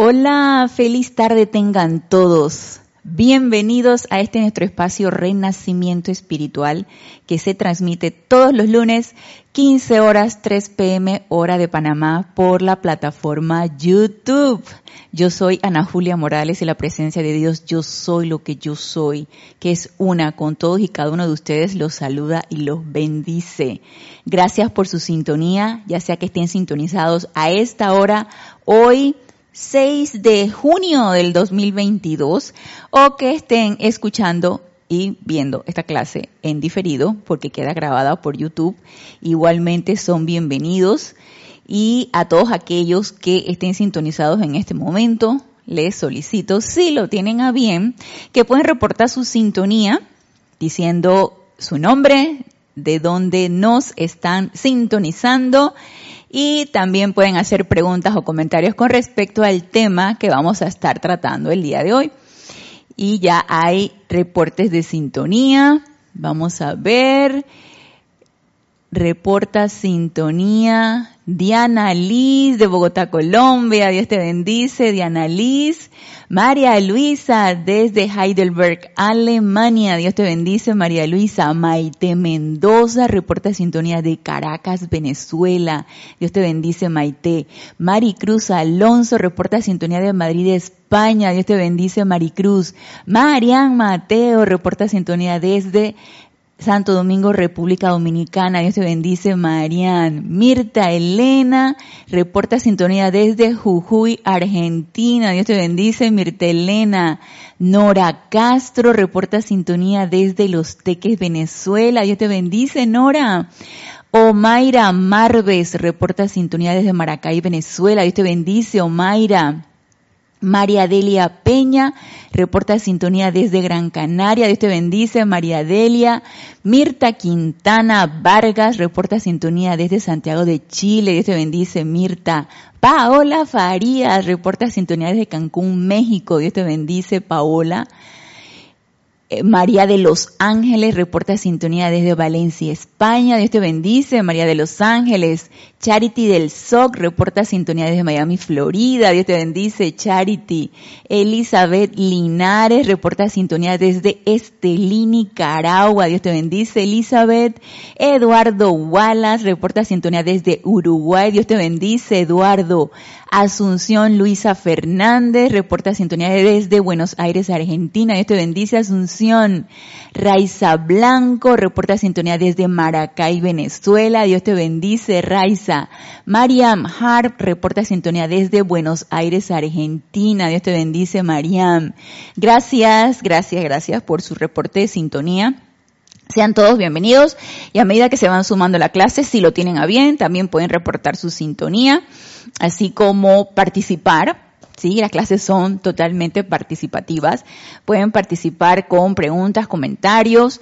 Hola, feliz tarde tengan todos. Bienvenidos a este nuestro espacio Renacimiento Espiritual que se transmite todos los lunes 15 horas 3 pm hora de Panamá por la plataforma YouTube. Yo soy Ana Julia Morales y la presencia de Dios, yo soy lo que yo soy, que es una con todos y cada uno de ustedes, los saluda y los bendice. Gracias por su sintonía, ya sea que estén sintonizados a esta hora, hoy 6 de junio del 2022 o que estén escuchando y viendo esta clase en diferido porque queda grabada por YouTube. Igualmente son bienvenidos y a todos aquellos que estén sintonizados en este momento les solicito, si lo tienen a bien, que pueden reportar su sintonía diciendo su nombre, de dónde nos están sintonizando y también pueden hacer preguntas o comentarios con respecto al tema que vamos a estar tratando el día de hoy. Y ya hay reportes de sintonía. Vamos a ver. Reporta sintonía. Diana Liz de Bogotá, Colombia. Dios te bendice. Diana Liz. María Luisa desde Heidelberg, Alemania. Dios te bendice, María Luisa. Maite Mendoza, reporta sintonía de Caracas, Venezuela. Dios te bendice, Maite. Maricruz Alonso, reporta sintonía de Madrid, España. Dios te bendice, Maricruz. Marian Mateo, reporta sintonía desde Santo Domingo, República Dominicana. Dios te bendice, Marian. Mirta Elena, reporta sintonía desde Jujuy, Argentina. Dios te bendice, Mirta Elena. Nora Castro, reporta sintonía desde Los Teques, Venezuela. Dios te bendice, Nora. Omaira Marves, reporta sintonía desde Maracay, Venezuela. Dios te bendice, Omaira. María Delia Peña, reporta sintonía desde Gran Canaria, Dios te bendice, María Delia. Mirta Quintana Vargas, reporta sintonía desde Santiago de Chile, Dios te bendice, Mirta. Paola Farías, reporta sintonía desde Cancún, México, Dios te bendice, Paola. Eh, María de los Ángeles reporta sintonía desde Valencia, España. Dios te bendice. María de los Ángeles. Charity del SOC reporta sintonía desde Miami, Florida. Dios te bendice. Charity. Elizabeth Linares reporta sintonía desde Estelí, Nicaragua. Dios te bendice. Elizabeth. Eduardo Wallace reporta sintonía desde Uruguay. Dios te bendice. Eduardo. Asunción Luisa Fernández reporta sintonía desde Buenos Aires, Argentina. Dios te bendice, Asunción. Raiza Blanco reporta sintonía desde Maracay, Venezuela. Dios te bendice, Raiza. Mariam Harp reporta sintonía desde Buenos Aires, Argentina. Dios te bendice, Mariam. Gracias, gracias, gracias por su reporte de sintonía. Sean todos bienvenidos y a medida que se van sumando a la clase, si lo tienen a bien, también pueden reportar su sintonía, así como participar. Sí, las clases son totalmente participativas. Pueden participar con preguntas, comentarios.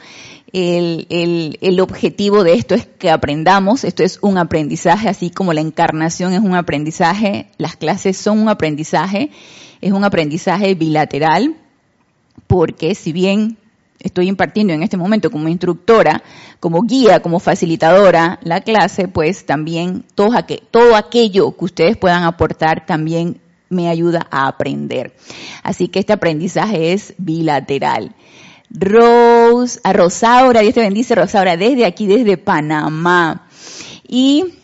El, objetivo de esto es que aprendamos. Esto es un aprendizaje, así como la encarnación es un aprendizaje. Las clases son un aprendizaje. Es un aprendizaje bilateral porque si bien estoy impartiendo en este momento como instructora, como guía, como facilitadora la clase, pues también todo, todo aquello que ustedes puedan aportar también me ayuda a aprender. Así que este aprendizaje es bilateral. Rose, a Rosaura, Dios te bendice Rosaura, desde aquí, desde Panamá. Y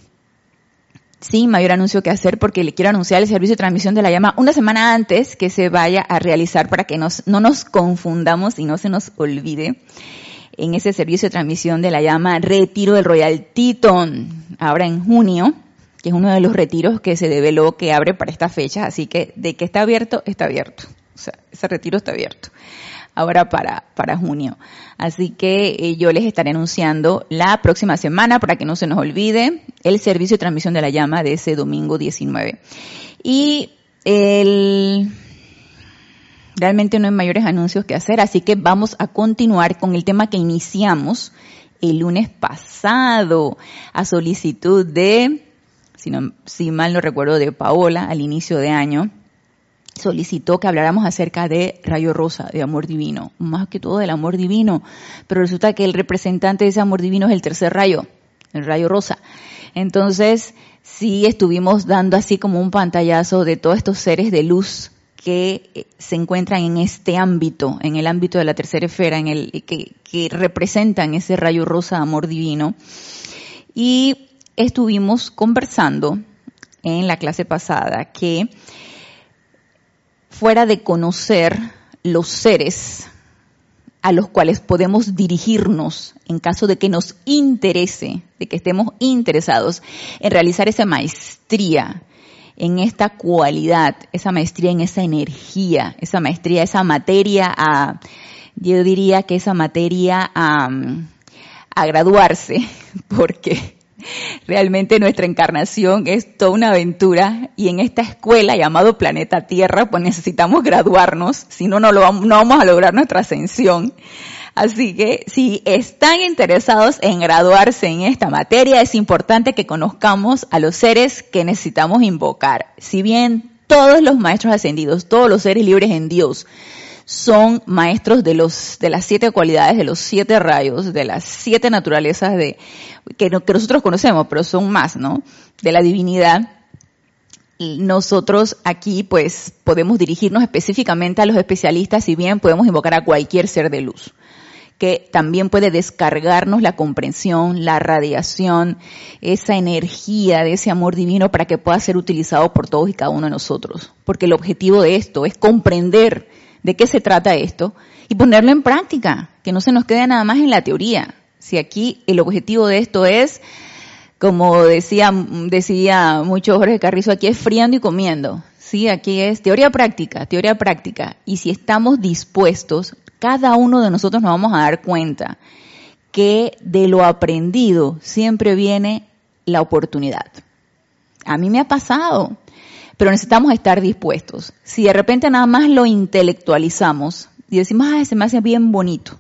sin mayor anuncio que hacer porque le quiero anunciar el servicio de transmisión de la llama una semana antes que se vaya a realizar para que nos, no nos confundamos y no se nos olvide en ese servicio de transmisión de la llama Retiro del Royal Teton, ahora en junio, que es uno de los retiros que se develó que abre para esta fecha, así que de que está abierto, está abierto. O sea, ese retiro está abierto ahora para, para junio. Así que eh, yo les estaré anunciando la próxima semana para que no se nos olvide el servicio de transmisión de la llama de ese domingo 19. Y el, realmente no hay mayores anuncios que hacer, así que vamos a continuar con el tema que iniciamos el lunes pasado a solicitud de, si, si mal no recuerdo, de Paola al inicio de año solicitó que habláramos acerca de rayo rosa, de amor divino, más que todo del amor divino, pero resulta que el representante de ese amor divino es el tercer rayo, el rayo rosa. Entonces, sí estuvimos dando así como un pantallazo de todos estos seres de luz que eh, se encuentran en este ámbito, en el ámbito de la tercera esfera, en el que, que representan ese rayo rosa amor divino. Y estuvimos conversando en la clase pasada que fuera de conocer los seres a los cuales podemos dirigirnos en caso de que nos interese, de que estemos interesados en realizar esa maestría, en esta cualidad, esa maestría en esa energía, esa maestría, esa materia a, yo diría que esa materia a, a graduarse, porque Realmente nuestra encarnación es toda una aventura y en esta escuela llamado Planeta Tierra pues necesitamos graduarnos, si no, no, lo no vamos a lograr nuestra ascensión. Así que si están interesados en graduarse en esta materia, es importante que conozcamos a los seres que necesitamos invocar. Si bien todos los maestros ascendidos, todos los seres libres en Dios, son maestros de los de las siete cualidades, de los siete rayos, de las siete naturalezas de que, nosotros conocemos, pero son más, ¿no? De la divinidad. Nosotros aquí pues podemos dirigirnos específicamente a los especialistas, si bien podemos invocar a cualquier ser de luz que también puede descargarnos la comprensión, la radiación, esa energía de ese amor divino para que pueda ser utilizado por todos y cada uno de nosotros. Porque el objetivo de esto es comprender de qué se trata esto y ponerlo en práctica, que no se nos quede nada más en la teoría. Si aquí el objetivo de esto es, como decía, decía mucho Jorge Carrizo, aquí es friando y comiendo. Sí, aquí es teoría práctica, teoría práctica. Y si estamos dispuestos, cada uno de nosotros nos vamos a dar cuenta que de lo aprendido siempre viene la oportunidad. A mí me ha pasado pero necesitamos estar dispuestos. Si de repente nada más lo intelectualizamos y decimos, ah, se me hace bien bonito,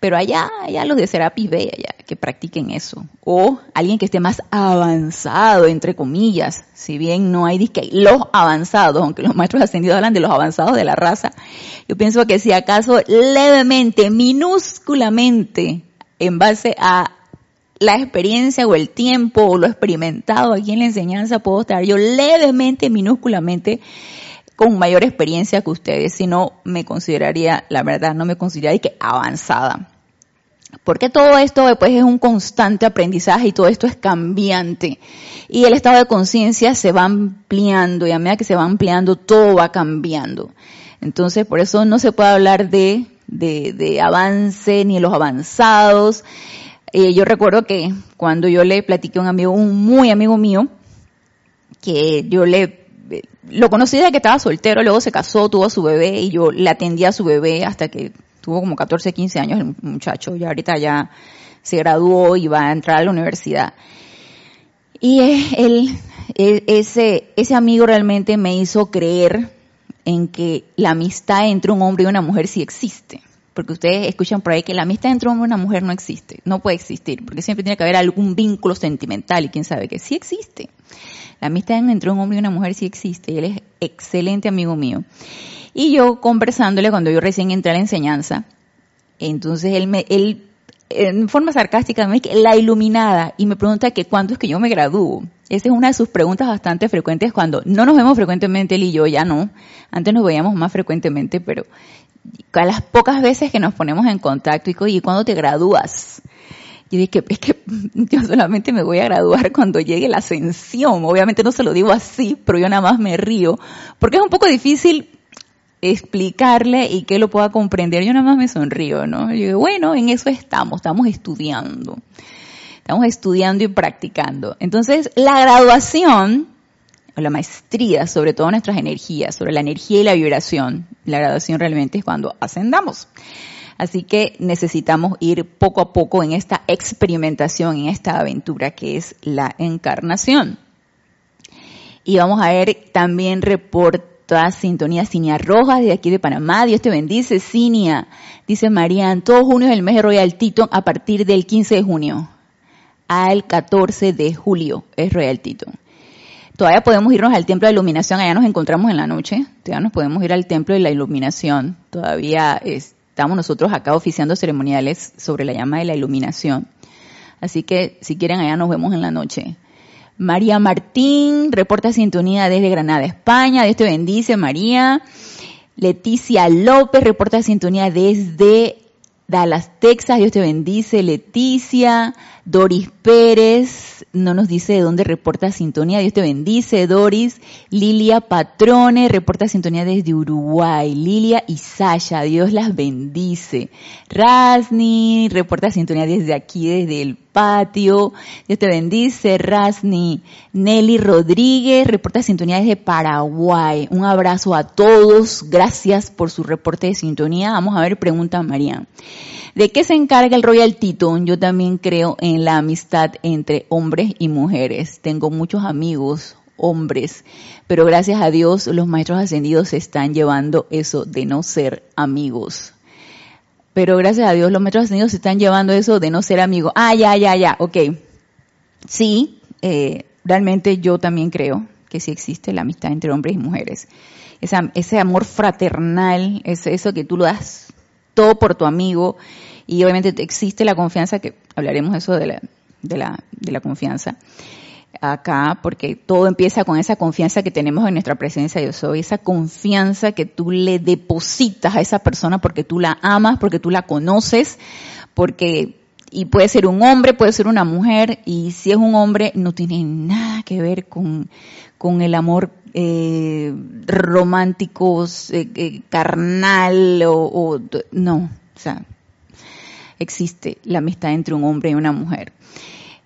pero allá, allá los de Serapis Bay, allá, que practiquen eso. O alguien que esté más avanzado, entre comillas, si bien no hay disque, los avanzados, aunque los maestros ascendidos hablan de los avanzados de la raza, yo pienso que si acaso levemente, minúsculamente, en base a la experiencia o el tiempo o lo experimentado aquí en la enseñanza puedo estar yo levemente, minúsculamente con mayor experiencia que ustedes, si no me consideraría, la verdad, no me consideraría que avanzada. Porque todo esto pues es un constante aprendizaje y todo esto es cambiante. Y el estado de conciencia se va ampliando y a medida que se va ampliando todo va cambiando. Entonces por eso no se puede hablar de, de, de avance ni de los avanzados. Eh, yo recuerdo que cuando yo le platiqué a un amigo, un muy amigo mío, que yo le, lo conocí desde que estaba soltero, luego se casó, tuvo a su bebé y yo le atendía a su bebé hasta que tuvo como 14, 15 años el muchacho, y ahorita ya se graduó y va a entrar a la universidad. Y él, ese, ese amigo realmente me hizo creer en que la amistad entre un hombre y una mujer sí existe porque ustedes escuchan por ahí que la amistad entre un hombre y una mujer no existe, no puede existir, porque siempre tiene que haber algún vínculo sentimental y quién sabe que sí existe. La amistad entre un hombre y una mujer sí existe y él es excelente amigo mío. Y yo conversándole cuando yo recién entré a la enseñanza, entonces él me, él en forma sarcástica me dice la iluminada y me pregunta que cuándo es que yo me gradúo. Esa es una de sus preguntas bastante frecuentes cuando no nos vemos frecuentemente él y yo, ya no. Antes nos veíamos más frecuentemente, pero a las pocas veces que nos ponemos en contacto y, ¿y cuando te gradúas? Yo dije, es que yo solamente me voy a graduar cuando llegue la ascensión. Obviamente no se lo digo así, pero yo nada más me río, porque es un poco difícil explicarle y que lo pueda comprender. Yo nada más me sonrío, ¿no? Yo digo, bueno, en eso estamos, estamos estudiando. Estamos estudiando y practicando. Entonces, la graduación la maestría sobre todas nuestras energías, sobre la energía y la vibración. La graduación realmente es cuando ascendamos. Así que necesitamos ir poco a poco en esta experimentación, en esta aventura que es la encarnación. Y vamos a ver también reporta sintonía Cinia Rojas de aquí de Panamá. Dios te bendice, Cinia. Dice Marian, todo junio es el mes de Royal Tito a partir del 15 de junio al 14 de julio es Royal Tito. Todavía podemos irnos al templo de iluminación, allá nos encontramos en la noche, todavía nos podemos ir al templo de la iluminación, todavía estamos nosotros acá oficiando ceremoniales sobre la llama de la iluminación. Así que si quieren allá nos vemos en la noche. María Martín, reporta sintonía desde Granada, España. Dios te bendice, María. Leticia López, reporta sintonía desde Dallas, Texas. Dios te bendice, Leticia. Doris Pérez, no nos dice de dónde reporta sintonía. Dios te bendice, Doris. Lilia Patrone, reporta sintonía desde Uruguay. Lilia y Sasha, Dios las bendice. Rasni, reporta sintonía desde aquí, desde el patio. Dios te bendice, Rasni. Nelly Rodríguez, reporta sintonía desde Paraguay. Un abrazo a todos. Gracias por su reporte de sintonía. Vamos a ver, pregunta María. ¿De qué se encarga el Royal Teton? Yo también creo en la amistad entre hombres y mujeres. Tengo muchos amigos hombres, pero gracias a Dios los maestros ascendidos están llevando eso de no ser amigos. Pero gracias a Dios los maestros ascendidos se están llevando eso de no ser amigos. Ah, ya, ya, ya, ok. Sí, eh, realmente yo también creo que sí existe la amistad entre hombres y mujeres. ese amor fraternal, eso que tú lo das todo por tu amigo y obviamente existe la confianza, que hablaremos eso de la, de la, de la confianza acá, porque todo empieza con esa confianza que tenemos en nuestra presencia yo soy, esa confianza que tú le depositas a esa persona porque tú la amas, porque tú la conoces, porque y puede ser un hombre, puede ser una mujer, y si es un hombre no tiene nada que ver con, con el amor eh, romántico, eh, eh, carnal, o, o, no, o sea, existe la amistad entre un hombre y una mujer.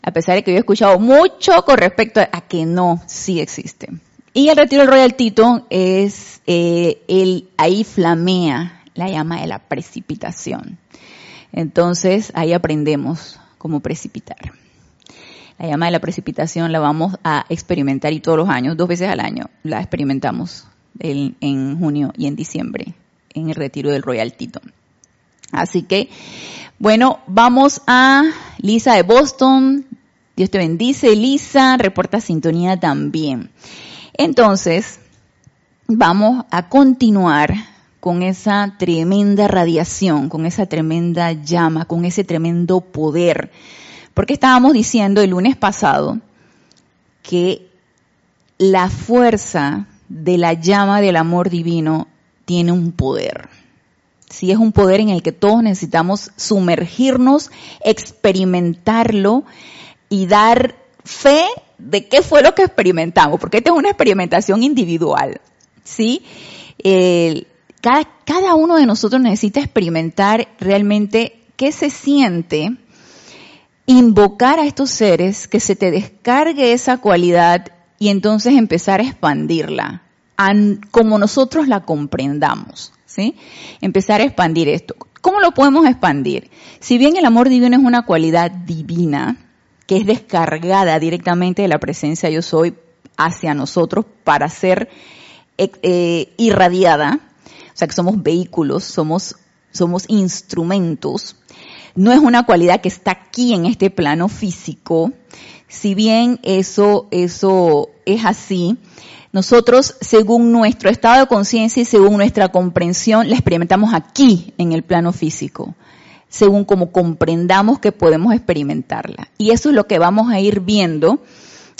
A pesar de que yo he escuchado mucho con respecto a, que no, sí existe. Y el retiro del Royal Tito es, eh, el, ahí flamea la llama de la precipitación. Entonces ahí aprendemos cómo precipitar. La llama de la precipitación la vamos a experimentar y todos los años, dos veces al año, la experimentamos en junio y en diciembre en el retiro del Royal Tito. Así que bueno, vamos a Lisa de Boston. Dios te bendice, Lisa. Reporta sintonía también. Entonces, vamos a continuar con esa tremenda radiación, con esa tremenda llama, con ese tremendo poder. Porque estábamos diciendo el lunes pasado que la fuerza de la llama del amor divino tiene un poder sí es un poder en el que todos necesitamos sumergirnos, experimentarlo y dar fe de qué fue lo que experimentamos, porque esta es una experimentación individual, ¿sí? cada, cada uno de nosotros necesita experimentar realmente qué se siente invocar a estos seres, que se te descargue esa cualidad y entonces empezar a expandirla, como nosotros la comprendamos. ¿sí? Empezar a expandir esto. ¿Cómo lo podemos expandir? Si bien el amor divino es una cualidad divina, que es descargada directamente de la presencia yo soy hacia nosotros para ser eh, eh, irradiada, o sea que somos vehículos, somos, somos instrumentos, no es una cualidad que está aquí en este plano físico, si bien eso, eso es así, nosotros, según nuestro estado de conciencia y según nuestra comprensión, la experimentamos aquí, en el plano físico, según como comprendamos que podemos experimentarla. Y eso es lo que vamos a ir viendo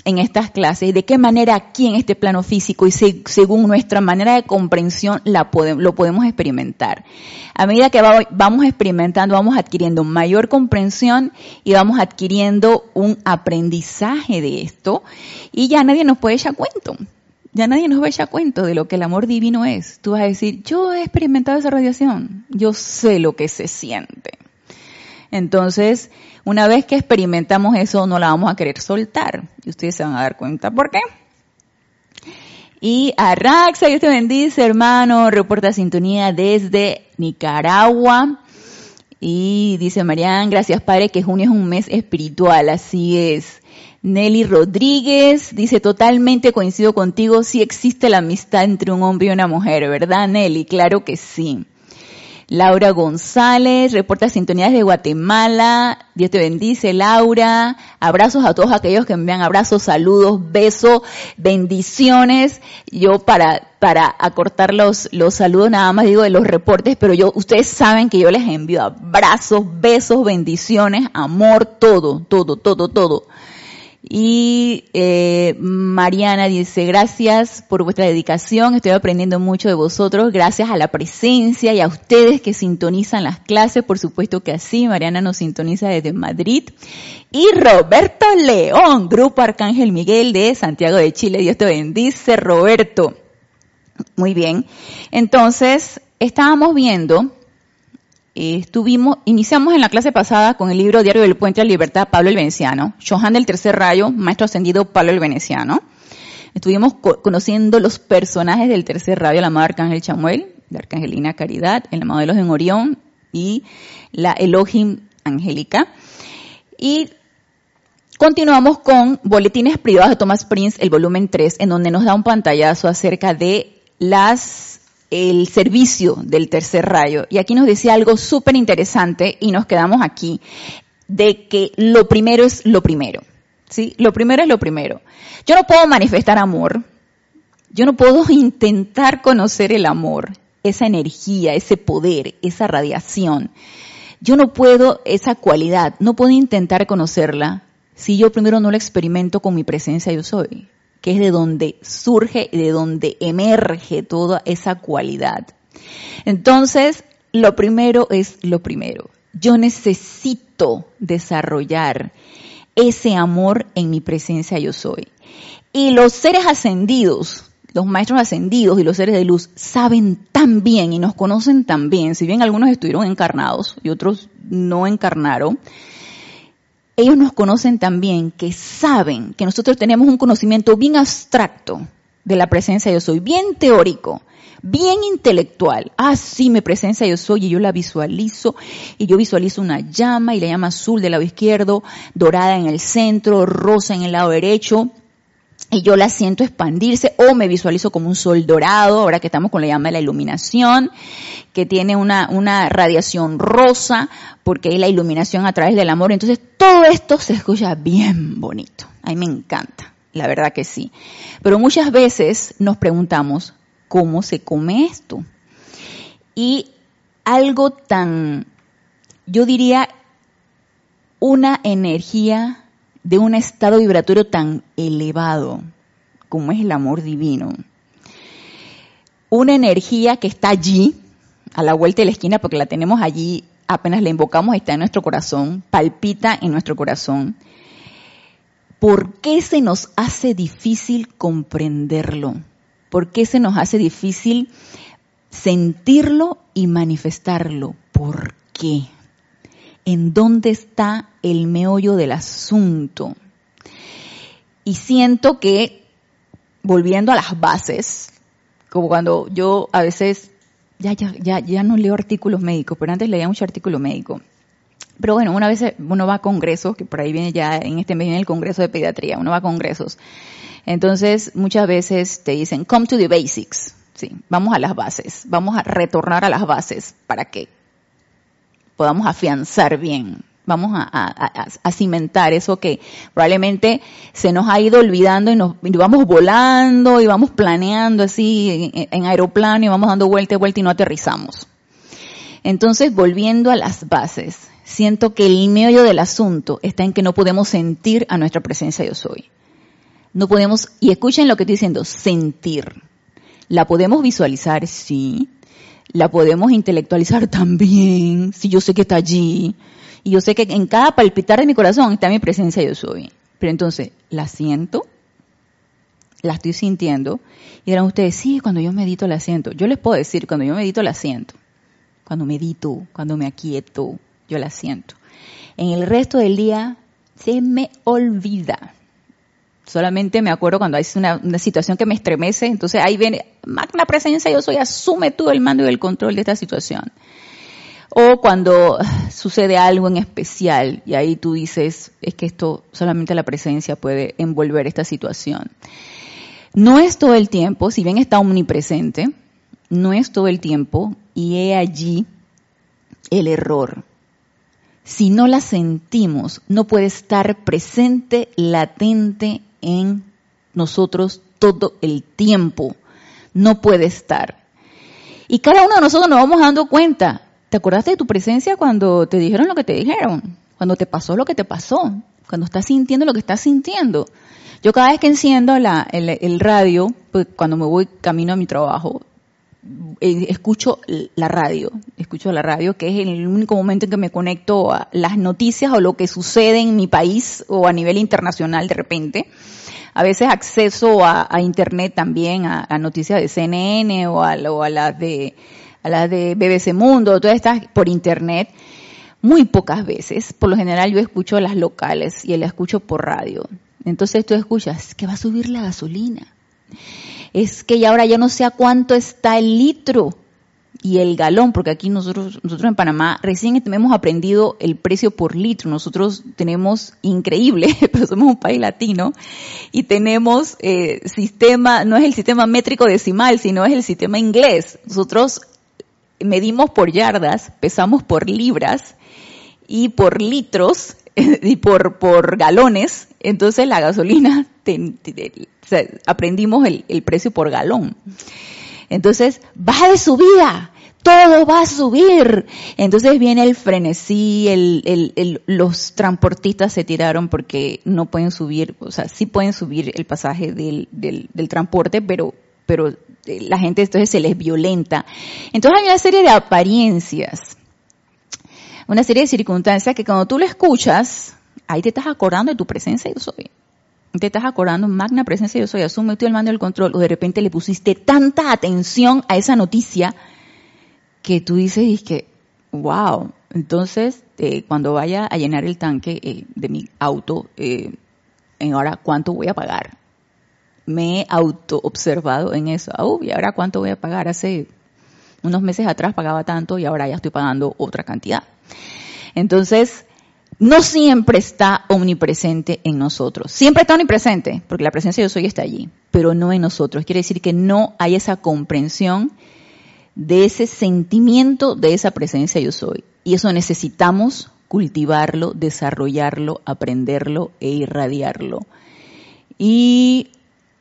en estas clases, de qué manera aquí en este plano físico y según nuestra manera de comprensión la lo podemos experimentar. A medida que vamos experimentando, vamos adquiriendo mayor comprensión y vamos adquiriendo un aprendizaje de esto y ya nadie nos puede echar cuento ya nadie nos ve ya cuento de lo que el amor divino es. Tú vas a decir, yo he experimentado esa radiación, yo sé lo que se siente. Entonces, una vez que experimentamos eso, no la vamos a querer soltar. Y ustedes se van a dar cuenta por qué. Y a Raxa, Dios te bendice, hermano, reporta sintonía desde Nicaragua. Y dice Marian, gracias Padre, que junio es un mes espiritual, así es. Nelly Rodríguez dice, totalmente coincido contigo, sí existe la amistad entre un hombre y una mujer, ¿verdad Nelly? Claro que sí. Laura González, reporta sintonías de Guatemala. Dios te bendice, Laura. Abrazos a todos aquellos que envían abrazos, saludos, besos, bendiciones. Yo para, para acortar los, los saludos nada más digo de los reportes, pero yo, ustedes saben que yo les envío abrazos, besos, bendiciones, amor, todo, todo, todo, todo. Y eh, Mariana dice, gracias por vuestra dedicación, estoy aprendiendo mucho de vosotros, gracias a la presencia y a ustedes que sintonizan las clases, por supuesto que así, Mariana nos sintoniza desde Madrid. Y Roberto León, Grupo Arcángel Miguel de Santiago de Chile, Dios te bendice, Roberto. Muy bien, entonces estábamos viendo estuvimos, iniciamos en la clase pasada con el libro Diario del Puente a la Libertad, Pablo el Veneciano, Johan del Tercer Rayo, Maestro Ascendido, Pablo el Veneciano. Estuvimos conociendo los personajes del Tercer Rayo, el amado Arcángel Chamuel, la Arcangelina Caridad, el amado de en Orión y la Elohim Angélica. Y continuamos con Boletines Privados de Thomas Prince, el volumen 3, en donde nos da un pantallazo acerca de las el servicio del tercer rayo. Y aquí nos decía algo súper interesante y nos quedamos aquí, de que lo primero es lo primero. ¿Sí? Lo primero es lo primero. Yo no puedo manifestar amor. Yo no puedo intentar conocer el amor, esa energía, ese poder, esa radiación. Yo no puedo esa cualidad, no puedo intentar conocerla si yo primero no la experimento con mi presencia yo soy que es de donde surge y de donde emerge toda esa cualidad. Entonces, lo primero es lo primero. Yo necesito desarrollar ese amor en mi presencia yo soy. Y los seres ascendidos, los maestros ascendidos y los seres de luz saben tan bien y nos conocen tan bien, si bien algunos estuvieron encarnados y otros no encarnaron, ellos nos conocen también, que saben que nosotros tenemos un conocimiento bien abstracto de la presencia yo soy, bien teórico, bien intelectual. Ah, sí, mi presencia yo soy y yo la visualizo y yo visualizo una llama y la llama azul del lado izquierdo, dorada en el centro, rosa en el lado derecho y yo la siento expandirse o me visualizo como un sol dorado, ahora que estamos con la llama de la iluminación, que tiene una, una radiación rosa, porque es la iluminación a través del amor. Entonces todo esto se escucha bien bonito. A mí me encanta, la verdad que sí. Pero muchas veces nos preguntamos, ¿cómo se come esto? Y algo tan, yo diría, una energía de un estado vibratorio tan elevado como es el amor divino. Una energía que está allí, a la vuelta de la esquina, porque la tenemos allí, apenas la invocamos, está en nuestro corazón, palpita en nuestro corazón. ¿Por qué se nos hace difícil comprenderlo? ¿Por qué se nos hace difícil sentirlo y manifestarlo? ¿Por qué? en dónde está el meollo del asunto. Y siento que, volviendo a las bases, como cuando yo a veces, ya, ya, ya, ya no leo artículos médicos, pero antes leía mucho artículo médico. Pero bueno, una vez uno va a congresos, que por ahí viene ya, en este mes viene el congreso de pediatría, uno va a congresos. Entonces, muchas veces te dicen, come to the basics. Sí, vamos a las bases, vamos a retornar a las bases para que podamos afianzar bien, vamos a, cimentar eso que probablemente se nos ha ido olvidando y nos vamos volando y vamos planeando así en, aeroplano y vamos dando vuelta y vuelta y no aterrizamos. Entonces, volviendo a las bases, siento que el meollo del asunto está en que no podemos sentir a nuestra presencia yo soy. No podemos, y escuchen lo que estoy diciendo, sentir. La podemos visualizar, sí, la podemos intelectualizar también, si yo sé que está allí, y yo sé que en cada palpitar de mi corazón está mi presencia yo soy. Pero entonces, la siento, la estoy sintiendo, y dirán ustedes, sí, cuando yo medito la siento. Yo les puedo decir, cuando yo medito la siento. Cuando medito, cuando me aquieto, yo la siento. En el resto del día se me olvida. Solamente me acuerdo cuando hay una, situación que me estremece, entonces ahí viene, magna presencia, yo soy, asume tú el mando y el control de esta situación. O cuando sucede algo en especial y ahí tú dices, es que esto solamente la presencia puede envolver esta situación. No es todo el tiempo, si bien está omnipresente, no es todo el tiempo y he allí el error. Si no la sentimos, no puede estar presente, latente en nosotros todo el tiempo. No puede estar. Y cada uno de nosotros nos vamos dando cuenta. ¿Te acordaste de tu presencia cuando te dijeron lo que te dijeron? Cuando te pasó lo que te pasó. Cuando estás sintiendo lo que estás sintiendo. Yo cada vez que enciendo la, el, radio, pues cuando me voy camino a mi trabajo, eh, escucho la radio, escucho la radio, que es el único momento en que me conecto a las noticias o lo que sucede en mi país o a nivel internacional de repente. A veces acceso a, internet también, a, noticias de CNN o a las de a las de BBC Mundo, todas estas por internet. Muy pocas veces, por lo general yo escucho las locales y las escucho por radio. Entonces tú escuchas que va a subir la gasolina. Es que ya ahora ya no sé a cuánto está el litro y el galón, porque aquí nosotros, nosotros en Panamá recién hemos aprendido el precio por litro. Nosotros tenemos increíble, pero somos un país latino y tenemos eh, sistema, no es el sistema métrico decimal, sino es el sistema inglés. Nosotros medimos por yardas, pesamos por libras y por litros y por, por galones, entonces la gasolina, aprendimos el, el, precio por galón. Entonces, baja de subida, todo va a subir. Entonces viene el frenesí, el, el, los transportistas se tiraron porque no pueden subir, o sea, sí pueden subir el pasaje del, del, del transporte, pero, pero la gente entonces se les violenta. Entonces hay una serie de apariencias una serie de circunstancias que cuando tú lo escuchas, ahí te estás acordando de tu presencia yo soy. Te estás acordando, magna presencia yo soy, asume tú el mando del control, o de repente le pusiste tanta atención a esa noticia que tú dices, que, wow. Entonces, eh, cuando vaya a llenar el tanque eh, de mi auto, eh, ahora cuánto voy a pagar. Me he auto observado en eso. Ah, y ahora cuánto voy a pagar. Hace unos meses atrás pagaba tanto y ahora ya estoy pagando otra cantidad. Entonces, no siempre está omnipresente en nosotros. Siempre está omnipresente, porque la presencia de yo soy está allí, pero no en nosotros. Quiere decir que no hay esa comprensión de ese sentimiento de esa presencia yo soy. Y eso necesitamos cultivarlo, desarrollarlo, aprenderlo e irradiarlo. Y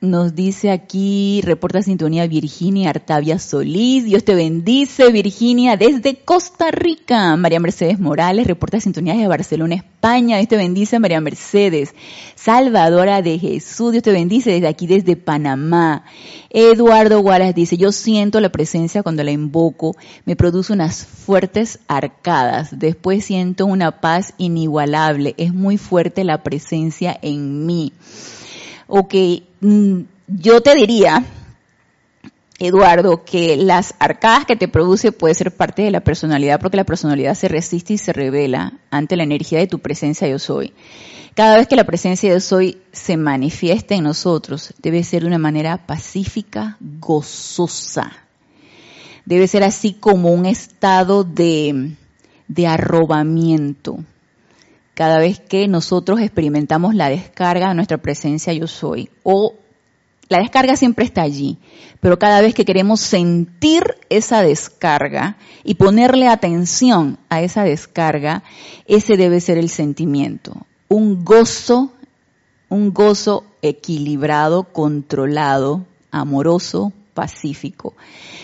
nos dice aquí, reporta sintonía Virginia Artavia Solís. Dios te bendice, Virginia, desde Costa Rica. María Mercedes Morales, reporta sintonía de Barcelona, España. Dios te bendice, María Mercedes. Salvadora de Jesús, Dios te bendice desde aquí, desde Panamá. Eduardo Wallace dice, yo siento la presencia cuando la invoco, me produce unas fuertes arcadas. Después siento una paz inigualable. Es muy fuerte la presencia en mí. Ok, yo te diría, Eduardo, que las arcadas que te produce puede ser parte de la personalidad porque la personalidad se resiste y se revela ante la energía de tu presencia yo soy. Cada vez que la presencia yo soy se manifiesta en nosotros, debe ser de una manera pacífica, gozosa. Debe ser así como un estado de, de arrobamiento cada vez que nosotros experimentamos la descarga de nuestra presencia yo soy. O la descarga siempre está allí, pero cada vez que queremos sentir esa descarga y ponerle atención a esa descarga, ese debe ser el sentimiento. Un gozo, un gozo equilibrado, controlado, amoroso, pacífico.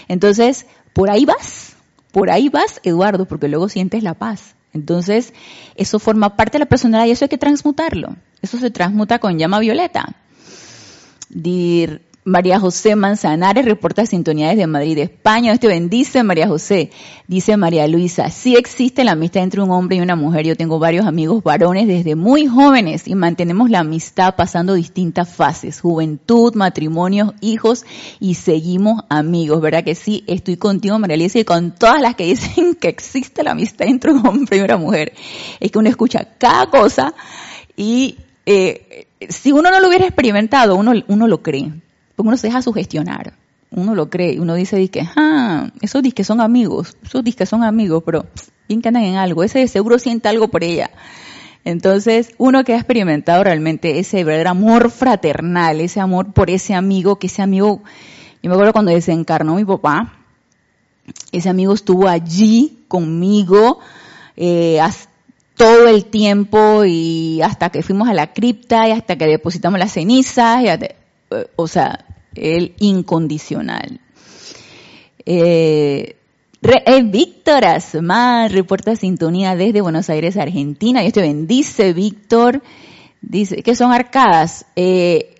Entonces, por ahí vas, por ahí vas, Eduardo, porque luego sientes la paz. Entonces, eso forma parte de la personalidad y eso hay que transmutarlo. Eso se transmuta con llama violeta. María José Manzanares reporta sintonía desde Madrid, España. Dios te bendice, María José. Dice María Luisa, sí existe la amistad entre un hombre y una mujer. Yo tengo varios amigos varones desde muy jóvenes y mantenemos la amistad pasando distintas fases, juventud, matrimonios, hijos y seguimos amigos. ¿Verdad que sí? Estoy contigo, María Luisa, y con todas las que dicen que existe la amistad entre un hombre y una mujer. Es que uno escucha cada cosa y eh, si uno no lo hubiera experimentado, uno, uno lo cree porque uno se deja sugestionar. Uno lo cree, uno dice, que, ah, esos que son amigos, esos que son amigos, pero bien que andan en algo, ese seguro siente algo por ella. Entonces, uno que ha experimentado realmente ese verdadero amor fraternal, ese amor por ese amigo, que ese amigo, yo me acuerdo cuando desencarnó mi papá, Ese amigo estuvo allí conmigo eh, todo el tiempo y hasta que fuimos a la cripta y hasta que depositamos las cenizas, eh, o sea, el incondicional. Eh, eh, Víctor Asmar reporta sintonía desde Buenos Aires, Argentina. Dios te bendice, Víctor. Dice que son arcadas. Eh,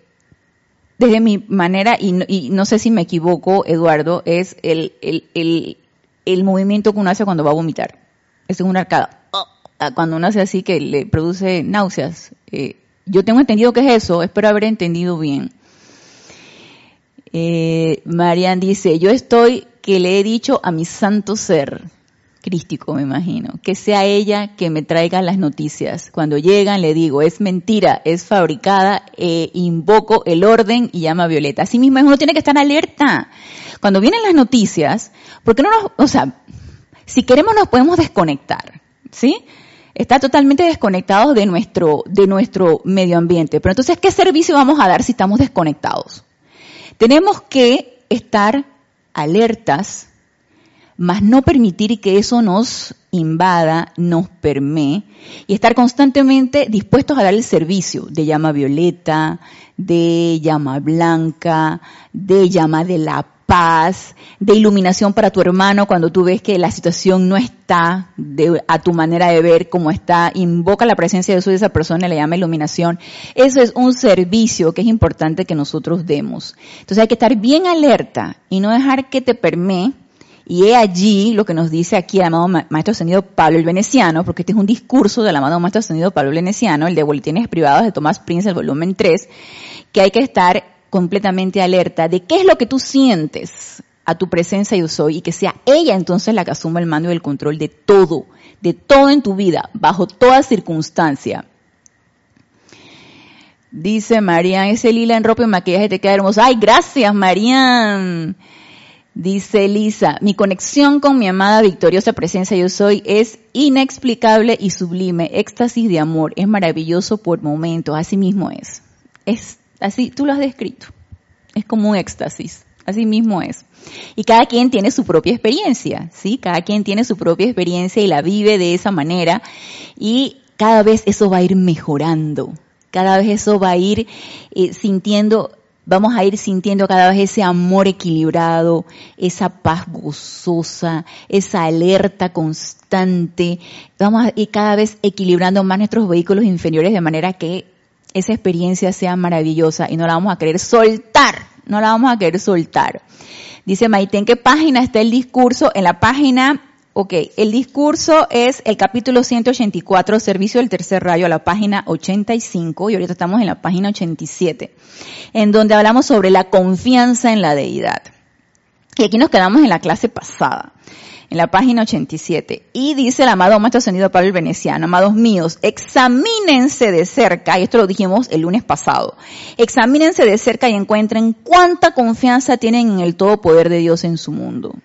desde mi manera, y no, sé si me equivoco, Eduardo, es el, el, movimiento que uno hace cuando va a vomitar. Es una arcada. Ah, cuando uno hace así que le produce náuseas. Eh, yo tengo entendido que es eso, espero haber entendido bien. Eh, Marian dice, yo estoy que le he dicho a mi santo ser, crístico me imagino, que sea ella que me traiga las noticias. Cuando llegan le digo, es mentira, es fabricada, eh, invoco el orden y llama a Violeta. Así mismo uno tiene que estar alerta. Cuando vienen las noticias, porque no nos, o sea, si queremos nos podemos desconectar, ¿sí? Está totalmente desconectados de nuestro, de nuestro medio ambiente. Pero entonces, ¿qué servicio vamos a dar si estamos desconectados? Tenemos que estar alertas, mas no permitir que eso nos invada, nos permee y estar constantemente dispuestos a dar el servicio de llama violeta, de llama blanca, de llama de la paz, de iluminación para tu hermano cuando tú ves que la situación no está a tu manera de ver como está, invoca la presencia de Dios de esa persona y le llama iluminación. Eso es un servicio que es importante que nosotros demos. Entonces hay que estar bien alerta y no dejar que te permee y he allí lo que nos dice aquí el amado Maestro Ascendido Pablo el Veneciano, porque este es un discurso del amado Maestro Ascendido Pablo el Veneciano, el de Boletines Privados de Tomás Prince, el volumen 3, que hay que estar completamente alerta de qué es lo que tú sientes a tu presencia yo soy y que sea ella entonces la que asuma el mando y el control de todo, de todo en tu vida, bajo toda circunstancia. Dice Marian, ese lila en ropa y maquillaje te queda hermoso. Ay, gracias Marian. Dice Elisa, mi conexión con mi amada victoriosa presencia yo soy es inexplicable y sublime, éxtasis de amor, es maravilloso por momentos, así mismo es. Es Así, tú lo has descrito. Es como un éxtasis. Así mismo es. Y cada quien tiene su propia experiencia, ¿sí? Cada quien tiene su propia experiencia y la vive de esa manera. Y cada vez eso va a ir mejorando. Cada vez eso va a ir eh, sintiendo, vamos a ir sintiendo cada vez ese amor equilibrado, esa paz gozosa, esa alerta constante. Vamos a ir cada vez equilibrando más nuestros vehículos inferiores de manera que esa experiencia sea maravillosa y no la vamos a querer soltar, no la vamos a querer soltar. Dice Maite, ¿en qué página está el discurso? En la página, ok, el discurso es el capítulo 184, Servicio del Tercer Rayo, a la página 85, y ahorita estamos en la página 87, en donde hablamos sobre la confianza en la deidad. Y aquí nos quedamos en la clase pasada en la página 87. Y dice el amado Maestro Ascendido Pablo el Veneciano, amados míos, examínense de cerca, y esto lo dijimos el lunes pasado, examínense de cerca y encuentren cuánta confianza tienen en el todo poder de Dios en su mundo.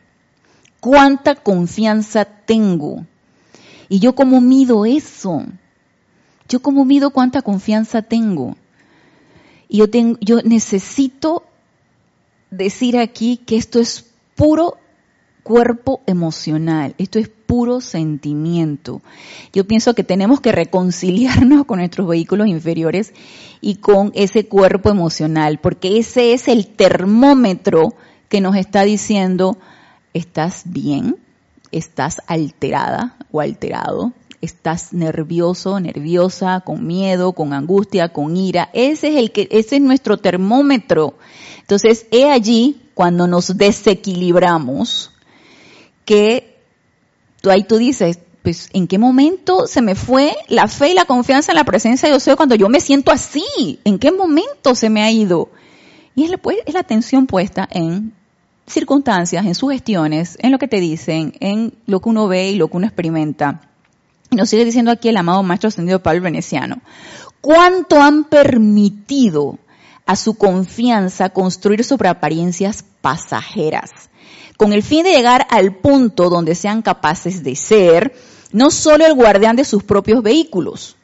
Cuánta confianza tengo. Y yo como mido eso. Yo como mido cuánta confianza tengo. Y yo, tengo, yo necesito decir aquí que esto es puro cuerpo emocional, esto es puro sentimiento. Yo pienso que tenemos que reconciliarnos con nuestros vehículos inferiores y con ese cuerpo emocional, porque ese es el termómetro que nos está diciendo, ¿estás bien? ¿Estás alterada o alterado? ¿Estás nervioso, nerviosa, con miedo, con angustia, con ira? Ese es el que, ese es nuestro termómetro. Entonces, he allí cuando nos desequilibramos, que tú ahí tú dices, pues, ¿en qué momento se me fue la fe y la confianza en la presencia de Dios cuando yo me siento así? ¿En qué momento se me ha ido? Y es, pues, es la atención puesta en circunstancias, en sugestiones, en lo que te dicen, en lo que uno ve y lo que uno experimenta. Y nos sigue diciendo aquí el amado Maestro Ascendido Pablo Veneciano. ¿Cuánto han permitido a su confianza construir sobre apariencias pasajeras? Con el fin de llegar al punto donde sean capaces de ser no solo el guardián de sus propios vehículos,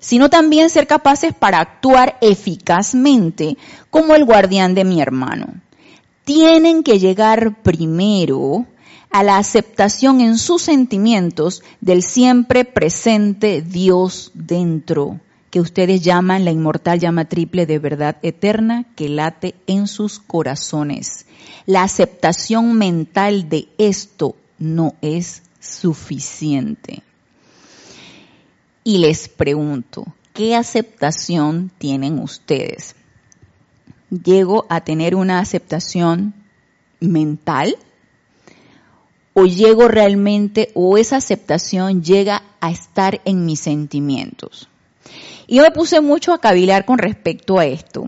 sino también ser capaces para actuar eficazmente como el guardián de mi hermano. Tienen que llegar primero a la aceptación en sus sentimientos del siempre presente Dios dentro, que ustedes llaman la inmortal llama triple de verdad eterna que late en sus corazones. La aceptación mental de esto no es suficiente. Y les pregunto, ¿qué aceptación tienen ustedes? ¿Llego a tener una aceptación mental? ¿O llego realmente, o esa aceptación llega a estar en mis sentimientos? Y yo me puse mucho a cavilar con respecto a esto,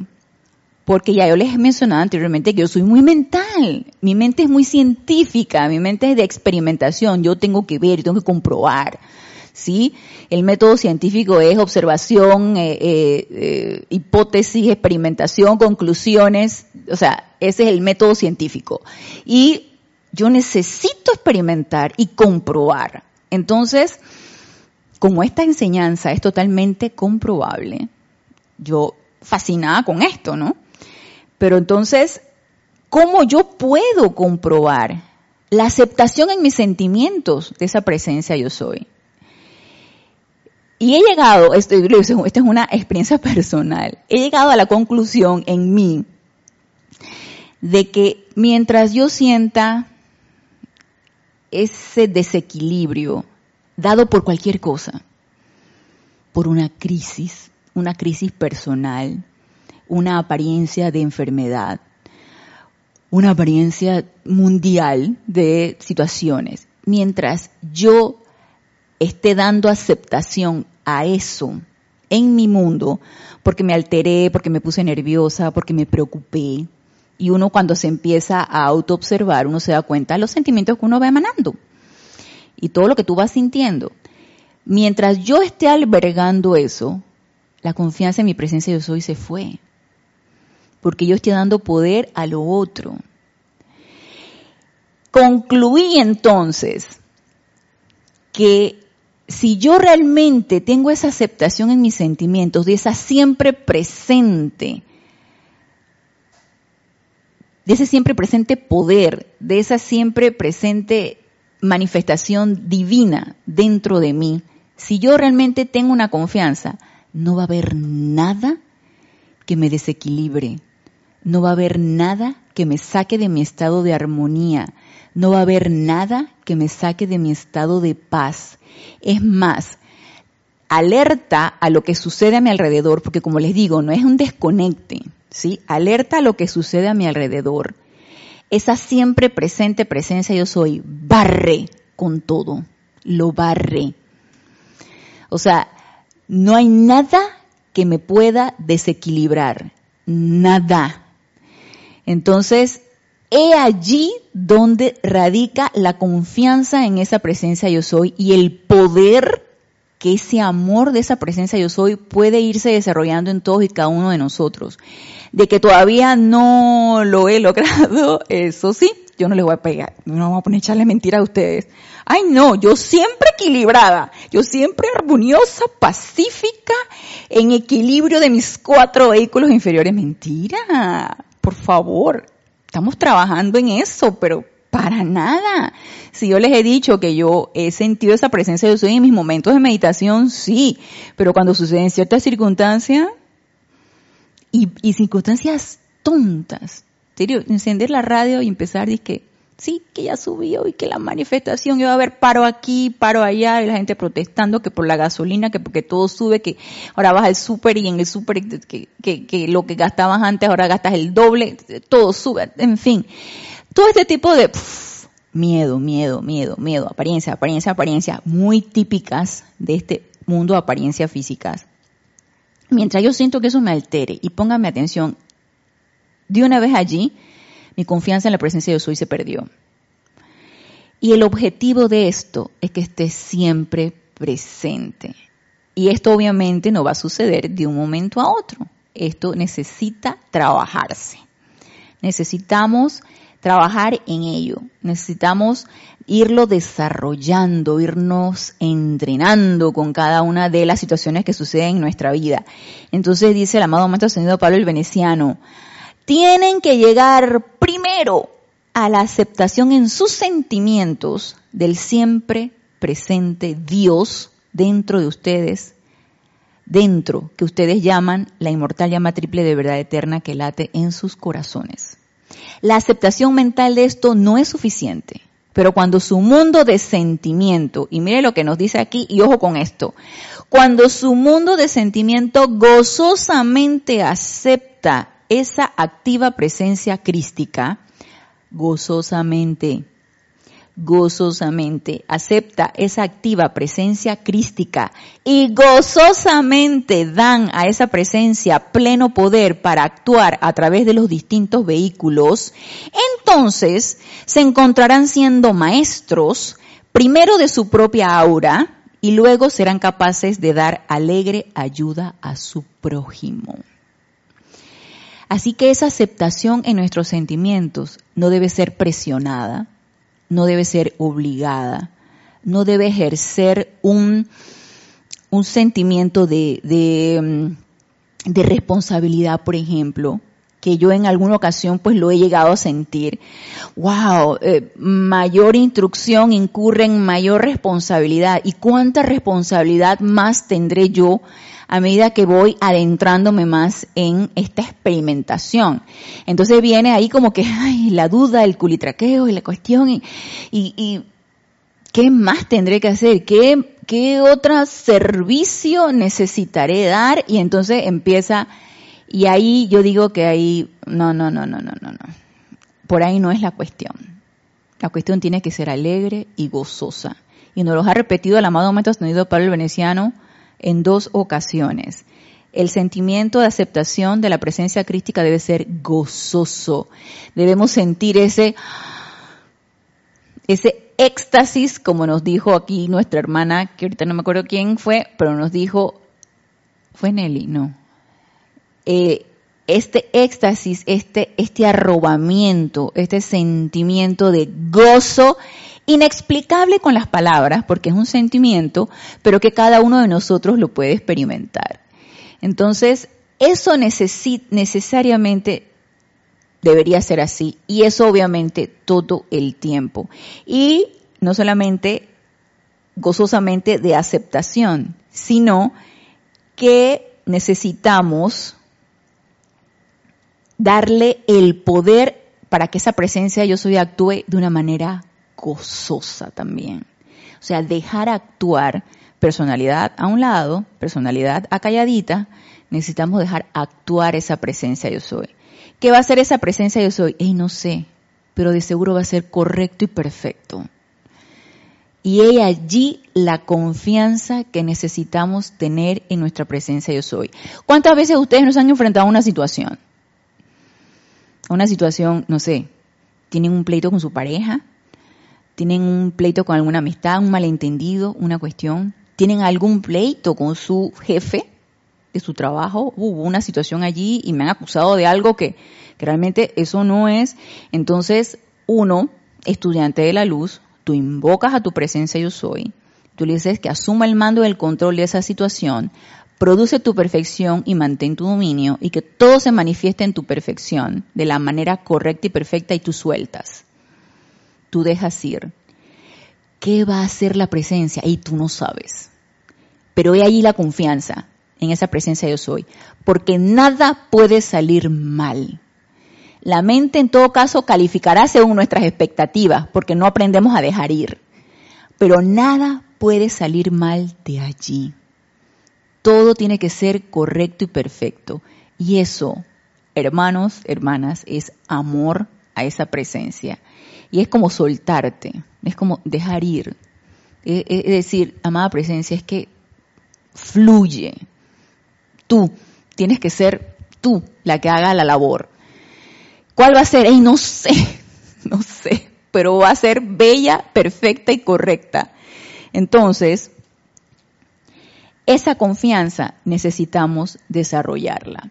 porque ya yo les he mencionado anteriormente que yo soy muy mental, mi mente es muy científica, mi mente es de experimentación, yo tengo que ver, tengo que comprobar. ¿sí? El método científico es observación, eh, eh, eh, hipótesis, experimentación, conclusiones, o sea, ese es el método científico. Y yo necesito experimentar y comprobar. Entonces, como esta enseñanza es totalmente comprobable, yo fascinada con esto, ¿no? Pero entonces, ¿cómo yo puedo comprobar la aceptación en mis sentimientos de esa presencia yo soy? Y he llegado, esto, es una experiencia personal, he llegado a la conclusión en mí de que mientras yo sienta ese desequilibrio dado por cualquier cosa, por una crisis, una crisis personal, una apariencia de enfermedad, una apariencia mundial de situaciones. Mientras yo esté dando aceptación a eso en mi mundo, porque me alteré, porque me puse nerviosa, porque me preocupé, y uno cuando se empieza a autoobservar, uno se da cuenta de los sentimientos que uno va emanando y todo lo que tú vas sintiendo. Mientras yo esté albergando eso, la confianza en mi presencia yo soy se fue. Porque yo estoy dando poder a lo otro. Concluí entonces que si yo realmente tengo esa aceptación en mis sentimientos, de esa siempre presente, de ese siempre presente poder, de esa siempre presente manifestación divina dentro de mí, si yo realmente tengo una confianza, no va a haber nada que me desequilibre, no va a haber nada que me saque de mi estado de armonía, no va a haber nada que me saque de mi estado de paz. Es más, alerta a lo que sucede a mi alrededor, porque como les digo, no es un desconecte, ¿sí? Alerta a lo que sucede a mi alrededor esa siempre presente presencia yo soy, barre con todo, lo barre. O sea, no hay nada que me pueda desequilibrar, nada. Entonces, he allí donde radica la confianza en esa presencia yo soy y el poder que ese amor de esa presencia yo soy puede irse desarrollando en todos y cada uno de nosotros. De que todavía no lo he logrado, eso sí, yo no les voy a pegar, no voy a poner echarle mentira a ustedes. Ay no, yo siempre equilibrada, yo siempre armoniosa, pacífica, en equilibrio de mis cuatro vehículos inferiores. Mentira, por favor, estamos trabajando en eso, pero para nada. Si yo les he dicho que yo he sentido esa presencia de Dios en mis momentos de meditación, sí, pero cuando suceden ciertas circunstancias y, circunstancias tontas, serio, encender la radio y empezar que sí, que ya subió y que la manifestación iba a haber paro aquí, paro allá, y la gente protestando que por la gasolina, que porque todo sube, que ahora vas al súper y en el súper que, que, lo que gastabas antes ahora gastas el doble, todo sube, en fin. Todo este tipo de miedo, miedo, miedo, miedo, apariencia, apariencia, apariencia, muy típicas de este mundo de apariencias físicas. Mientras yo siento que eso me altere y póngame atención, de una vez allí, mi confianza en la presencia de Dios hoy se perdió. Y el objetivo de esto es que esté siempre presente. Y esto obviamente no va a suceder de un momento a otro. Esto necesita trabajarse. Necesitamos trabajar en ello. Necesitamos irlo desarrollando, irnos entrenando con cada una de las situaciones que suceden en nuestra vida. Entonces dice el amado Maestro Ascendido Pablo el Veneciano, tienen que llegar primero a la aceptación en sus sentimientos del siempre presente Dios dentro de ustedes, dentro que ustedes llaman la inmortal llama triple de verdad eterna que late en sus corazones. La aceptación mental de esto no es suficiente, pero cuando su mundo de sentimiento, y mire lo que nos dice aquí, y ojo con esto, cuando su mundo de sentimiento gozosamente acepta esa activa presencia crística, gozosamente, gozosamente acepta esa activa presencia crística y gozosamente dan a esa presencia pleno poder para actuar a través de los distintos vehículos, entonces se encontrarán siendo maestros primero de su propia aura y luego serán capaces de dar alegre ayuda a su prójimo. Así que esa aceptación en nuestros sentimientos no debe ser presionada, no debe ser obligada, no debe ejercer un, un sentimiento de, de, mm, responsabilidad, por ejemplo, que yo en alguna ocasión pues lo he llegado a sentir. Wow, eh, mayor instrucción incurre en mayor responsabilidad. ¿Y cuánta responsabilidad más tendré yo a medida que voy adentrándome más en esta experimentación. Entonces viene ahí como que, ay, la duda, el culitraqueo y la cuestión y, y, ¿qué más tendré que hacer? ¿Qué, qué otro servicio necesitaré dar? Y entonces empieza, y ahí yo digo que ahí, no, no, no, no, no, no, no. Por ahí no es la cuestión. La cuestión tiene que ser alegre y gozosa. Y nos lo ha repetido el amado momento tenido Pablo el Veneciano en dos ocasiones. El sentimiento de aceptación de la presencia crística debe ser gozoso. Debemos sentir ese, ese éxtasis, como nos dijo aquí nuestra hermana, que ahorita no me acuerdo quién fue, pero nos dijo, fue Nelly, no. Eh, este éxtasis, este, este arrobamiento, este sentimiento de gozo inexplicable con las palabras, porque es un sentimiento, pero que cada uno de nosotros lo puede experimentar. Entonces, eso necesariamente debería ser así, y eso obviamente todo el tiempo. Y no solamente gozosamente de aceptación, sino que necesitamos darle el poder para que esa presencia yo soy actúe de una manera gozosa también. O sea, dejar actuar personalidad a un lado, personalidad acalladita, necesitamos dejar actuar esa presencia yo soy. ¿Qué va a ser esa presencia yo soy? Ey, no sé, pero de seguro va a ser correcto y perfecto. Y hay allí la confianza que necesitamos tener en nuestra presencia yo soy. ¿Cuántas veces ustedes nos han enfrentado a una situación? A una situación, no sé, tienen un pleito con su pareja, tienen un pleito con alguna amistad, un malentendido, una cuestión, tienen algún pleito con su jefe de su trabajo, hubo una situación allí y me han acusado de algo que, realmente eso no es. Entonces, uno, estudiante de la luz, tú invocas a tu presencia yo soy, tú le dices que asuma el mando y el control de esa situación, produce tu perfección y mantén tu dominio y que todo se manifieste en tu perfección de la manera correcta y perfecta y tú sueltas tú dejas ir, ¿qué va a hacer la presencia? Y tú no sabes. Pero he ahí la confianza en esa presencia yo soy, porque nada puede salir mal. La mente en todo caso calificará según nuestras expectativas, porque no aprendemos a dejar ir. Pero nada puede salir mal de allí. Todo tiene que ser correcto y perfecto. Y eso, hermanos, hermanas, es amor a esa presencia. Y es como soltarte, es como dejar ir. E, e, es decir, amada presencia, es que fluye. Tú tienes que ser tú la que haga la labor. ¿Cuál va a ser? Ey, no sé, no sé, pero va a ser bella, perfecta y correcta. Entonces, esa confianza necesitamos desarrollarla.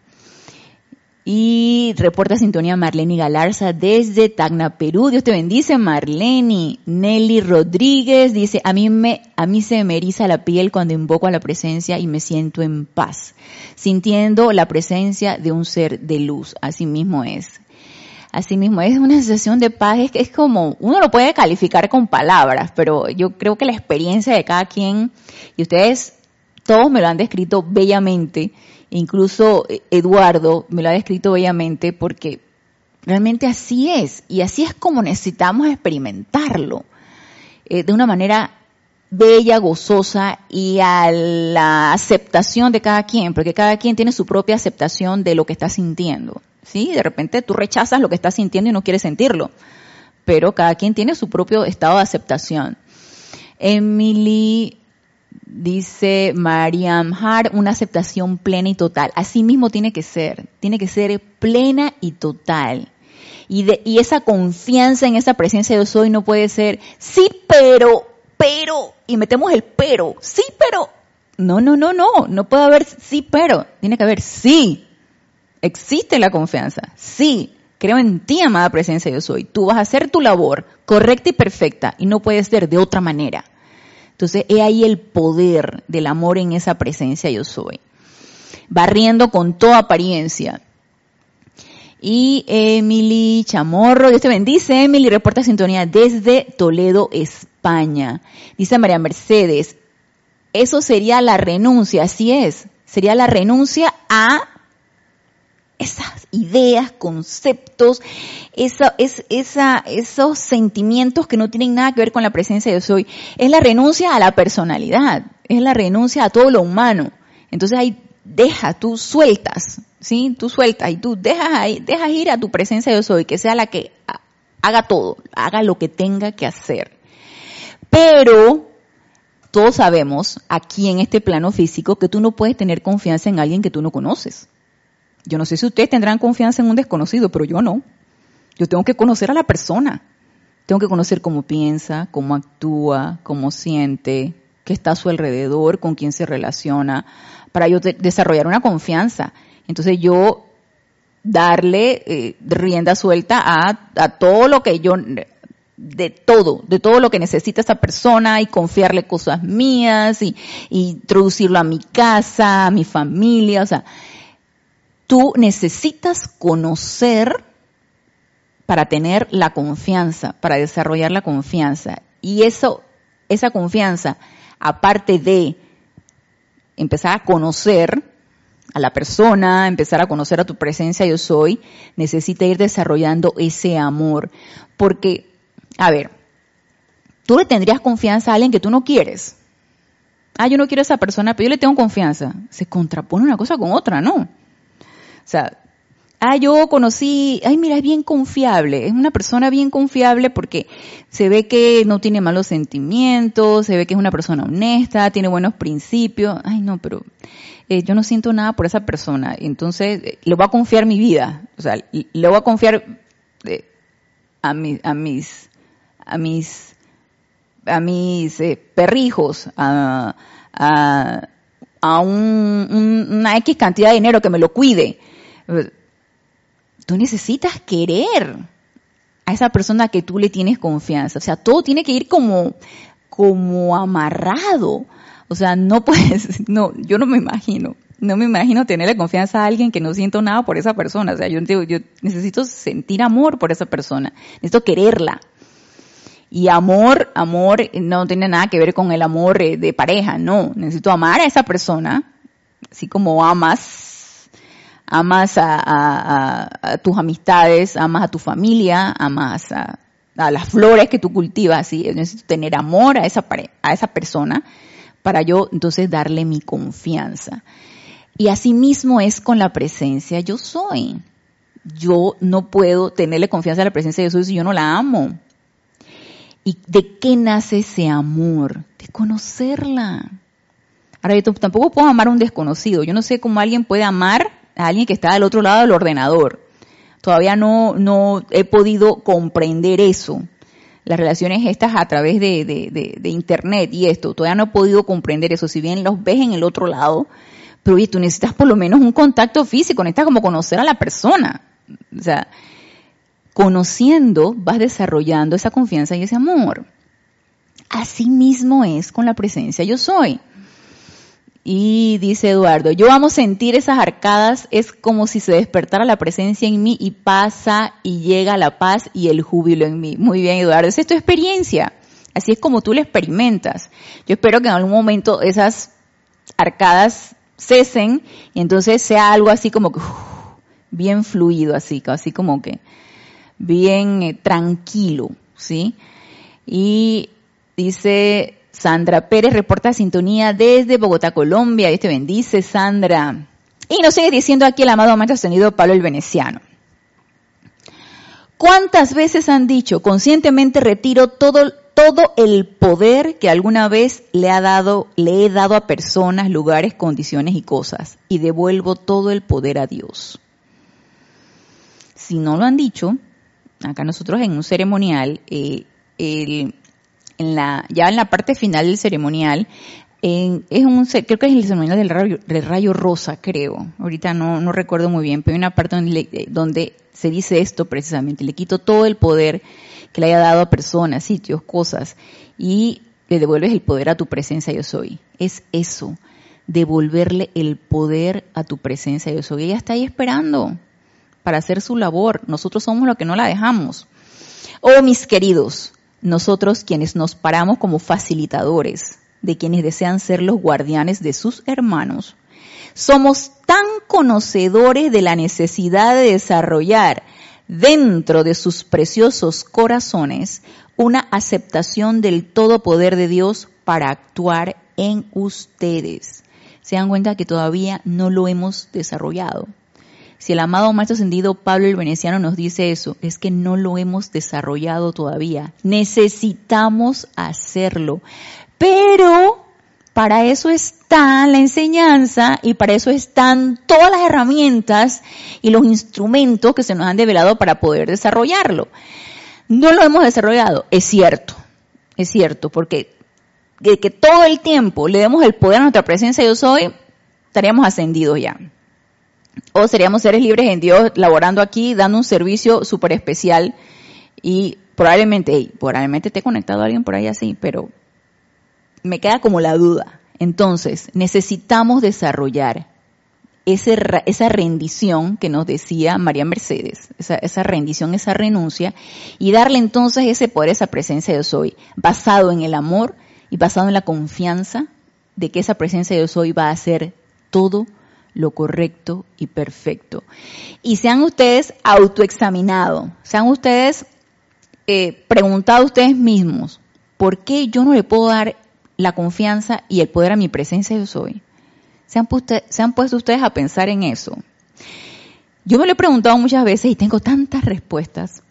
Y reporta sintonía Marlene Galarza desde Tacna, Perú. Dios te bendice, Marlene. Nelly Rodríguez dice, a mí, me, a mí se me eriza la piel cuando invoco a la presencia y me siento en paz, sintiendo la presencia de un ser de luz. Así mismo es. Así mismo, es una sensación de paz, es, es como, uno lo puede calificar con palabras, pero yo creo que la experiencia de cada quien, y ustedes todos me lo han descrito bellamente, incluso eh, Eduardo me lo ha descrito bellamente porque realmente así es, y así es como necesitamos experimentarlo, eh, de una manera bella, gozosa y a la aceptación de cada quien, porque cada quien tiene su propia aceptación de lo que está sintiendo. ¿sí? De repente tú rechazas lo que estás sintiendo y no quieres sentirlo, pero cada quien tiene su propio estado de aceptación. Emily dice Mariam Hart, una aceptación plena y total. Así mismo tiene que ser, tiene que ser plena y total. Y, de, y esa confianza en esa presencia de yo soy no puede ser, sí, pero, pero, y metemos el pero, sí, pero. No, no, no, no, no puede haber sí, pero, tiene que haber sí. Existe la confianza, sí. Creo en ti, amada presencia yo soy. Tú vas a hacer tu labor correcta y perfecta y no puede ser de otra manera. Entonces, he ahí el poder del amor en esa presencia yo soy. Barriendo con toda apariencia. Y Emily Chamorro, Dios te bendice, Emily, reporta sintonía desde Toledo, España. Dice María Mercedes, eso sería la renuncia, así es, sería la renuncia a esas ideas, conceptos, esa, es, esa, esos sentimientos que no tienen nada que ver con la presencia de Dios hoy. Es la renuncia a la personalidad, es la renuncia a todo lo humano. Entonces ahí deja, tú sueltas, ¿sí? Tú sueltas y tú dejas ahí, dejas ir a tu presencia de Dios hoy, que sea la que haga todo, haga lo que tenga que hacer. Pero todos sabemos aquí en este plano físico que tú no puedes tener confianza en alguien que tú no conoces. Yo no sé si ustedes tendrán confianza en un desconocido, pero yo no. Yo tengo que conocer a la persona. Tengo que conocer cómo piensa, cómo actúa, cómo siente, qué está a su alrededor, con quién se relaciona, para yo desarrollar una confianza. Entonces yo darle eh, rienda suelta a, a todo lo que yo, de todo, de todo lo que necesita esa persona y confiarle cosas mías y, y introducirlo a mi casa, a mi familia, o sea, tú necesitas conocer para tener la confianza, para desarrollar la confianza. Y eso, esa confianza, aparte de empezar a conocer a la persona, empezar a conocer a tu presencia yo soy, necesita ir desarrollando ese amor. Porque, a ver, tú le tendrías confianza a alguien que tú no quieres. Ah, yo no quiero a esa persona, pero yo le tengo confianza. Se contrapone una cosa con otra, ¿no? O sea, ah, yo conocí, ay, mira, es bien confiable, es una persona bien confiable porque se ve que no tiene malos sentimientos, se ve que es una persona honesta, tiene buenos principios. Ay, no, pero eh, yo no siento nada por esa persona. Entonces, eh, le voy a confiar mi vida. O sea, le voy a confiar eh, a, mi, a mis, a mis, a mis perrijos, a, a, a un, una X cantidad de dinero que me lo cuide tú necesitas querer a esa persona que tú le tienes confianza. O sea, todo tiene que ir como, como amarrado. O sea, no puedes, no, yo no me imagino, no me imagino tenerle confianza a alguien que no siento nada por esa persona. O sea, yo, yo necesito sentir amor por esa persona, necesito quererla. Y amor, amor no tiene nada que ver con el amor eh, de pareja, no. Necesito amar a esa persona, así como amas amas a, tus amistades, amas a tu familia, amas a, las flores que tú cultivas, ¿sí? necesito tener amor a esa, a esa persona para yo entonces darle mi confianza. Y así mismo es con la presencia yo soy. Yo no puedo tenerle confianza a la presencia de Jesús si yo no la amo. ¿Y de qué nace ese amor? De conocerla. Ahora, yo tampoco puedo amar a un desconocido. Yo no sé cómo alguien puede amar alguien que está al otro lado del ordenador. Todavía no, no he podido comprender eso. Las relaciones estas a través de, de, de, internet y esto, todavía no he podido comprender eso. Si bien los ves en el otro lado, pero oye, tú necesitas por lo menos un contacto físico, necesitas como conocer a la persona. O sea, conociendo vas desarrollando esa confianza y ese amor. Así mismo es con la presencia yo soy. Y dice Eduardo, yo amo sentir esas arcadas, es como si se despertara la presencia en mí y pasa y llega la paz y el júbilo en mí. Muy bien, Eduardo, esa es tu experiencia. Así es como tú la experimentas. Yo espero que en algún momento esas arcadas cesen y entonces sea algo así como que bien fluido, así, así como que bien eh, tranquilo, ¿sí? Y dice Sandra Pérez, reporta sintonía desde Bogotá, Colombia. Dios te bendice, Sandra. Y nos sigue diciendo aquí el amado maestro ascendido Pablo el Veneciano. ¿Cuántas veces han dicho, conscientemente retiro todo, todo el poder que alguna vez le ha dado, le he dado a personas, lugares, condiciones y cosas, y devuelvo todo el poder a Dios? Si no lo han dicho, acá nosotros en un ceremonial, eh, en la, ya en la parte final del ceremonial, es un, creo que es el ceremonial del rayo, del rayo rosa, creo. Ahorita no, no, recuerdo muy bien, pero hay una parte donde, donde se dice esto precisamente. Le quito todo el poder que le haya dado a personas, sitios, cosas, y le devuelves el poder a tu presencia yo soy. Es eso, devolverle el poder a tu presencia yo soy. Ella está ahí esperando para hacer su labor. Nosotros somos los que no la dejamos. Oh, mis queridos, nosotros quienes nos paramos como facilitadores de quienes desean ser los guardianes de sus hermanos, somos tan conocedores de la necesidad de desarrollar dentro de sus preciosos corazones una aceptación del todo poder de Dios para actuar en ustedes. Se dan cuenta que todavía no lo hemos desarrollado. Si el amado Maestro Ascendido Pablo el Veneciano nos dice eso, es que no lo hemos desarrollado todavía. Necesitamos hacerlo. Pero para eso está la enseñanza y para eso están todas las herramientas y los instrumentos que se nos han develado para poder desarrollarlo. No lo hemos desarrollado, es cierto, es cierto, porque de que todo el tiempo le demos el poder a nuestra presencia yo soy, estaríamos ascendidos ya o seríamos seres libres en Dios laborando aquí, dando un servicio súper especial y probablemente, probablemente esté conectado a alguien por ahí así, pero me queda como la duda. Entonces, necesitamos desarrollar ese, esa rendición que nos decía María Mercedes, esa, esa, rendición, esa renuncia, y darle entonces ese poder, esa presencia de soy, basado en el amor y basado en la confianza de que esa presencia de soy va a hacer todo lo correcto y perfecto. Y sean ustedes autoexaminados, sean ustedes eh, preguntado ustedes mismos, ¿por qué yo no le puedo dar la confianza y el poder a mi presencia yo soy? ¿Se han, se han puesto ustedes a pensar en eso? Yo me lo he preguntado muchas veces y tengo tantas respuestas.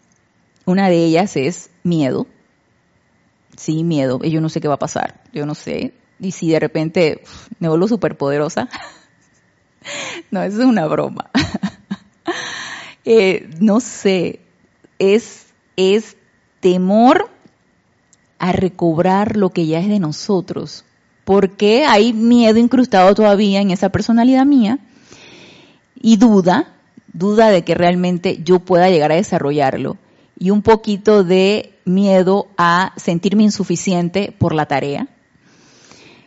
Una de ellas es miedo. Sí, miedo. Yo no sé qué va a pasar. Yo no sé. Y si de repente me vuelvo súper poderosa, no, eso es una broma. Eh, no sé, es, es temor a recobrar lo que ya es de nosotros. Porque hay miedo incrustado todavía en esa personalidad mía y duda, duda de que realmente yo pueda llegar a desarrollarlo y un poquito de miedo a sentirme insuficiente por la tarea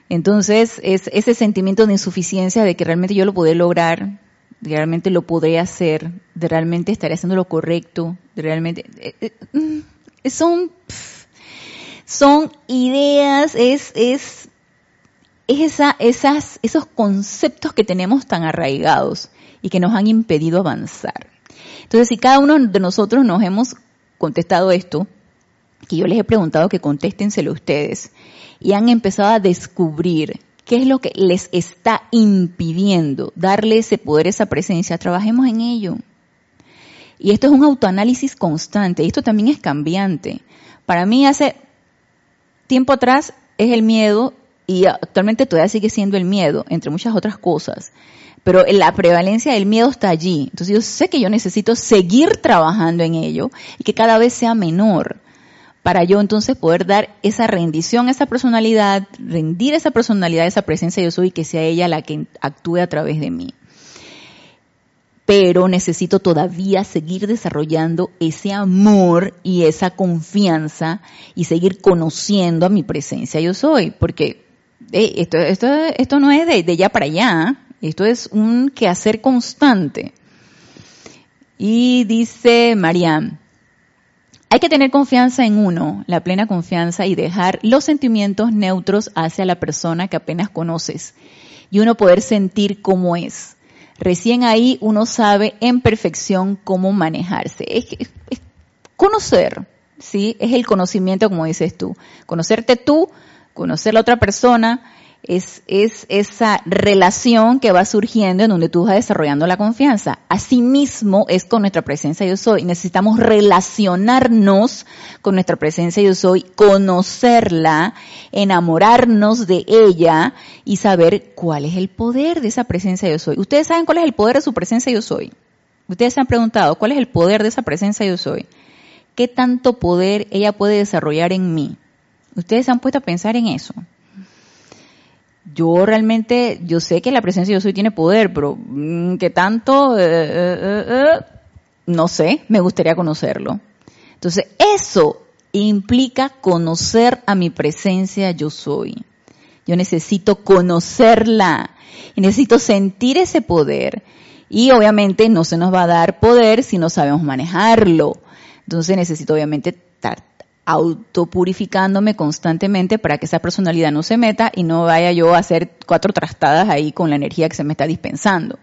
entonces, es ese sentimiento de insuficiencia de que realmente yo lo podré lograr, de realmente lo podré hacer, de realmente estaré haciendo lo correcto, de realmente... Eh, eh, mm, son, son ideas, es, es, es esa, esas, esos conceptos que tenemos tan arraigados y que nos han impedido avanzar. Entonces, si cada uno de nosotros nos hemos contestado esto, que yo les he preguntado que contéstenselo ustedes, y han empezado a descubrir qué es lo que les está impidiendo darle ese poder, esa presencia, trabajemos en ello. Y esto es un autoanálisis constante, y esto también es cambiante. Para mí hace tiempo atrás es el miedo y actualmente todavía sigue siendo el miedo, entre muchas otras cosas. Pero la prevalencia del miedo está allí. Entonces yo sé que yo necesito seguir trabajando en ello y que cada vez sea menor para yo entonces poder dar esa rendición a esa personalidad, rendir esa personalidad, esa presencia yo soy que sea ella la que actúe a través de mí. Pero necesito todavía seguir desarrollando ese amor y esa confianza y seguir conociendo a mi presencia yo soy, porque esto, esto, esto no es de, de ya para allá, esto es un quehacer constante. Y dice Mariam, hay que tener confianza en uno, la plena confianza y dejar los sentimientos neutros hacia la persona que apenas conoces y uno poder sentir cómo es. Recién ahí uno sabe en perfección cómo manejarse. Es, es conocer, ¿sí? Es el conocimiento, como dices tú. Conocerte tú, conocer la otra persona, es, es esa relación que va surgiendo en donde tú vas desarrollando la confianza. Asimismo es con nuestra presencia yo soy. Necesitamos relacionarnos con nuestra presencia yo soy, conocerla, enamorarnos de ella y saber cuál es el poder de esa presencia yo soy. Ustedes saben cuál es el poder de su presencia yo soy. Ustedes se han preguntado cuál es el poder de esa presencia yo soy. ¿Qué tanto poder ella puede desarrollar en mí? Ustedes se han puesto a pensar en eso yo realmente, yo sé que la presencia de yo soy tiene poder, pero mm, ¿qué tanto? Eh, eh, eh, no sé, me gustaría conocerlo. Entonces, eso implica conocer a mi presencia yo soy. Yo necesito conocerla y necesito sentir ese poder. Y obviamente no se nos va a dar poder si no sabemos manejarlo. Entonces necesito obviamente autopurificándome constantemente para que esa personalidad no se meta y no vaya yo a hacer cuatro trastadas ahí con la energía que se me está dispensando.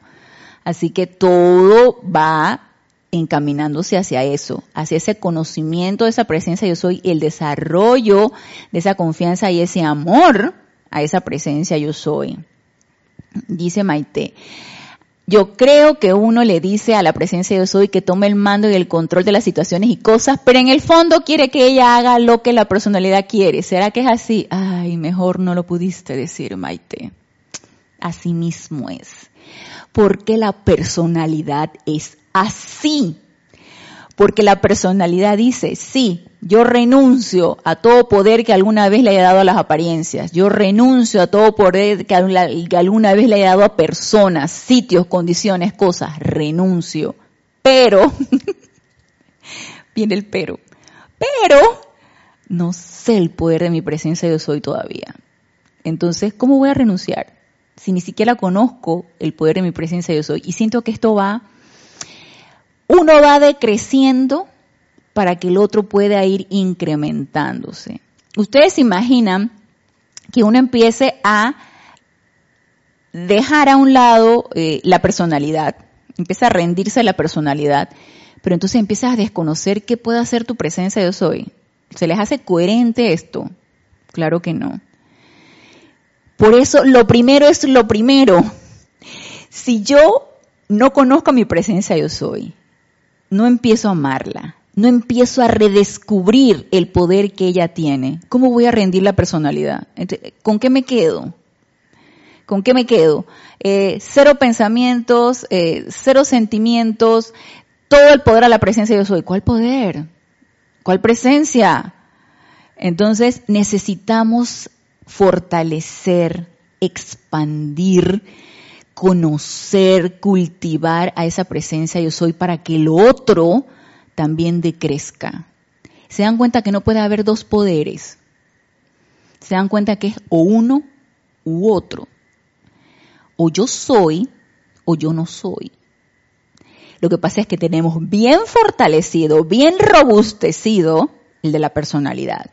Así que todo va encaminándose hacia eso, hacia ese conocimiento de esa presencia yo soy, el desarrollo de esa confianza y ese amor a esa presencia yo soy. Dice Maite, yo creo que uno le dice a la presencia de Dios hoy que tome el mando y el control de las situaciones y cosas, pero en el fondo quiere que ella haga lo que la personalidad quiere. ¿Será que es así? Ay, mejor no lo pudiste decir, Maite. Así mismo es. Porque la personalidad es así. Porque la personalidad dice, sí, yo renuncio a todo poder que alguna vez le haya dado a las apariencias. Yo renuncio a todo poder que alguna vez le haya dado a personas, sitios, condiciones, cosas. Renuncio. Pero, viene el pero, pero no sé el poder de mi presencia yo soy todavía. Entonces, ¿cómo voy a renunciar? Si ni siquiera conozco el poder de mi presencia yo soy. Y siento que esto va uno va decreciendo para que el otro pueda ir incrementándose. Ustedes imaginan que uno empiece a dejar a un lado eh, la personalidad, empieza a rendirse la personalidad, pero entonces empiezas a desconocer qué puede hacer tu presencia yo soy. ¿Se les hace coherente esto? Claro que no. Por eso lo primero es lo primero. Si yo no conozco mi presencia yo soy, no empiezo a amarla, no empiezo a redescubrir el poder que ella tiene, ¿cómo voy a rendir la personalidad? ¿Con qué me quedo? ¿Con qué me quedo? Eh, cero pensamientos, eh, cero sentimientos, todo el poder a la presencia de yo soy. ¿Cuál poder? ¿Cuál presencia? Entonces necesitamos fortalecer, expandir, conocer, cultivar a esa presencia yo soy para que el otro también decrezca. Se dan cuenta que no puede haber dos poderes. Se dan cuenta que es o uno u otro. O yo soy o yo no soy. Lo que pasa es que tenemos bien fortalecido, bien robustecido el de la personalidad.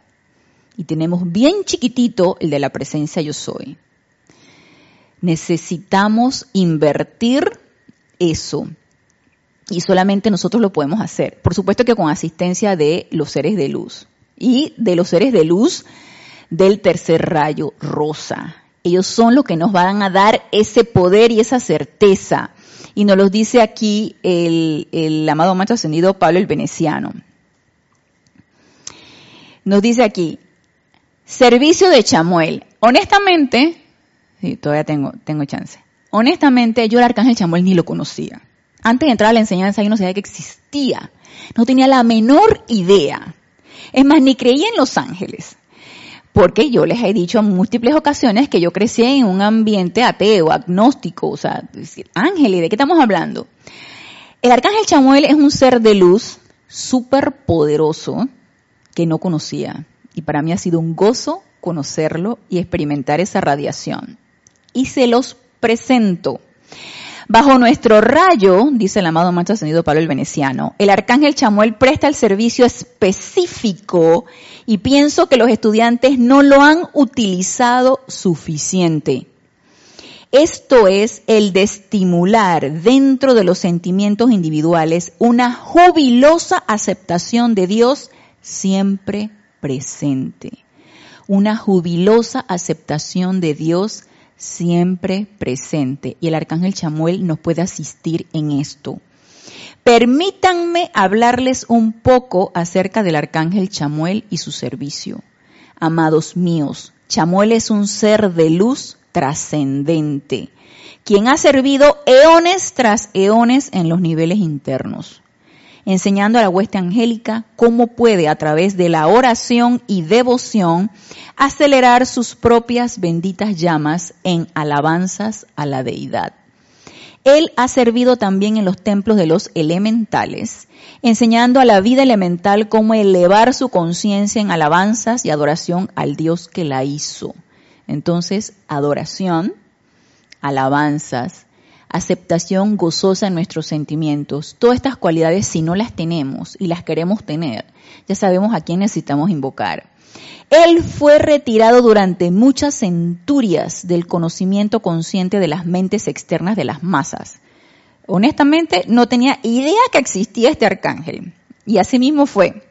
Y tenemos bien chiquitito el de la presencia yo soy necesitamos invertir eso. Y solamente nosotros lo podemos hacer. Por supuesto que con asistencia de los seres de luz. Y de los seres de luz del tercer rayo rosa. Ellos son los que nos van a dar ese poder y esa certeza. Y nos lo dice aquí el, el amado macho ascendido Pablo el Veneciano. Nos dice aquí, servicio de Chamuel. Honestamente, Sí, todavía tengo, tengo chance. Honestamente, yo el Arcángel Chamuel ni lo conocía. Antes de entrar a la enseñanza yo no sabía que existía. No tenía la menor idea. Es más, ni creía en los ángeles. Porque yo les he dicho en múltiples ocasiones que yo crecí en un ambiente ateo, agnóstico, o sea, decir, ángeles, ¿de qué estamos hablando? El arcángel Chamuel es un ser de luz súper poderoso que no conocía. Y para mí ha sido un gozo conocerlo y experimentar esa radiación. Y se los presento. Bajo nuestro rayo, dice el amado Maestro Ascendido Pablo el Veneciano, el arcángel Chamuel presta el servicio específico y pienso que los estudiantes no lo han utilizado suficiente. Esto es el de estimular dentro de los sentimientos individuales una jubilosa aceptación de Dios siempre presente. Una jubilosa aceptación de Dios siempre presente. Y el arcángel Chamuel nos puede asistir en esto. Permítanme hablarles un poco acerca del arcángel Chamuel y su servicio. Amados míos, Chamuel es un ser de luz trascendente, quien ha servido eones tras eones en los niveles internos enseñando a la hueste angélica cómo puede a través de la oración y devoción acelerar sus propias benditas llamas en alabanzas a la deidad. Él ha servido también en los templos de los elementales, enseñando a la vida elemental cómo elevar su conciencia en alabanzas y adoración al Dios que la hizo. Entonces, adoración, alabanzas, aceptación gozosa en nuestros sentimientos. Todas estas cualidades, si no las tenemos y las queremos tener, ya sabemos a quién necesitamos invocar. Él fue retirado durante muchas centurias del conocimiento consciente de las mentes externas de las masas. Honestamente, no tenía idea que existía este arcángel. Y así mismo fue.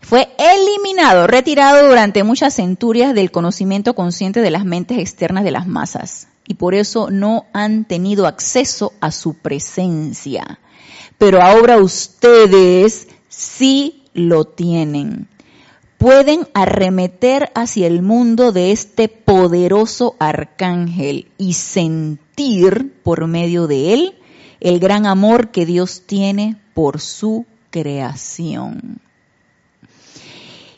Fue eliminado, retirado durante muchas centurias del conocimiento consciente de las mentes externas de las masas y por eso no han tenido acceso a su presencia. Pero ahora ustedes sí lo tienen. Pueden arremeter hacia el mundo de este poderoso arcángel y sentir por medio de él el gran amor que Dios tiene por su creación.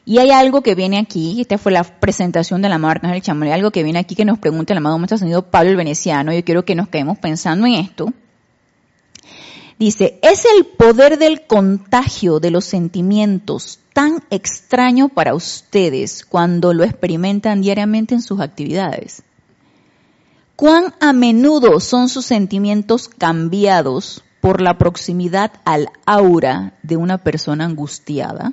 Y hay algo que viene aquí, esta fue la presentación de la marca del hay algo que viene aquí que nos pregunta el amado Maestro Ascendido Pablo el Veneciano, yo quiero que nos quedemos pensando en esto. Dice, es el poder del contagio de los sentimientos tan extraño para ustedes cuando lo experimentan diariamente en sus actividades. ¿Cuán a menudo son sus sentimientos cambiados por la proximidad al aura de una persona angustiada?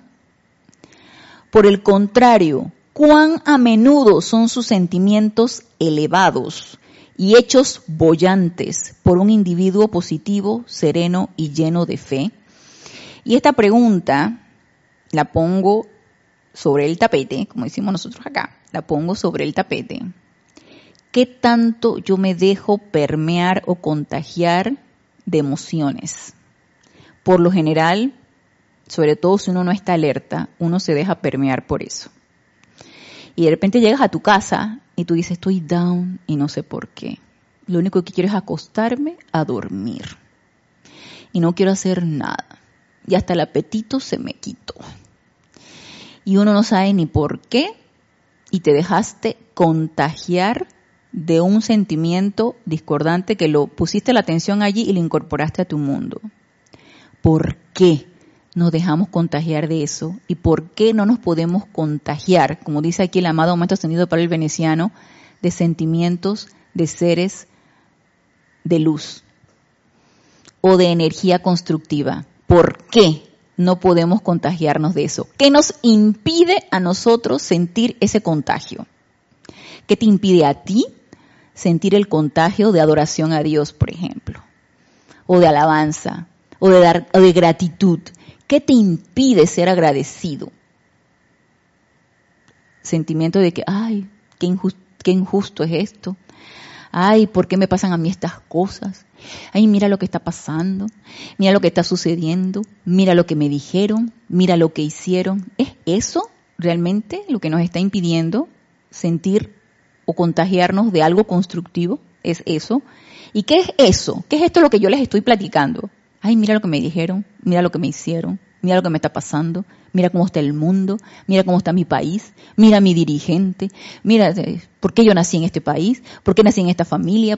Por el contrario, cuán a menudo son sus sentimientos elevados y hechos bollantes por un individuo positivo, sereno y lleno de fe. Y esta pregunta la pongo sobre el tapete, como decimos nosotros acá, la pongo sobre el tapete. ¿Qué tanto yo me dejo permear o contagiar de emociones? Por lo general, sobre todo si uno no está alerta, uno se deja permear por eso. Y de repente llegas a tu casa y tú dices, estoy down y no sé por qué. Lo único que quiero es acostarme a dormir. Y no quiero hacer nada. Y hasta el apetito se me quitó. Y uno no sabe ni por qué. Y te dejaste contagiar de un sentimiento discordante que lo pusiste la atención allí y lo incorporaste a tu mundo. ¿Por qué? Nos dejamos contagiar de eso y por qué no nos podemos contagiar, como dice aquí el amado momento tenido para el veneciano, de sentimientos de seres de luz o de energía constructiva. ¿Por qué no podemos contagiarnos de eso? ¿Qué nos impide a nosotros sentir ese contagio? ¿Qué te impide a ti sentir el contagio de adoración a Dios, por ejemplo? O de alabanza, o de, dar, o de gratitud. ¿Qué te impide ser agradecido? Sentimiento de que, ay, qué injusto, es esto. Ay, ¿por qué me pasan a mí estas cosas? Ay, mira lo que está pasando, mira lo que está sucediendo, mira lo que me dijeron, mira lo que hicieron. ¿Es eso realmente lo que nos está impidiendo sentir o contagiarnos de algo constructivo? ¿Es eso? ¿Y qué es eso? ¿Qué es esto lo que yo les estoy platicando? Ay, mira lo que me dijeron, mira lo que me hicieron, mira lo que me está pasando, mira cómo está el mundo, mira cómo está mi país, mira mi dirigente, mira eh, por qué yo nací en este país, por qué nací en esta familia,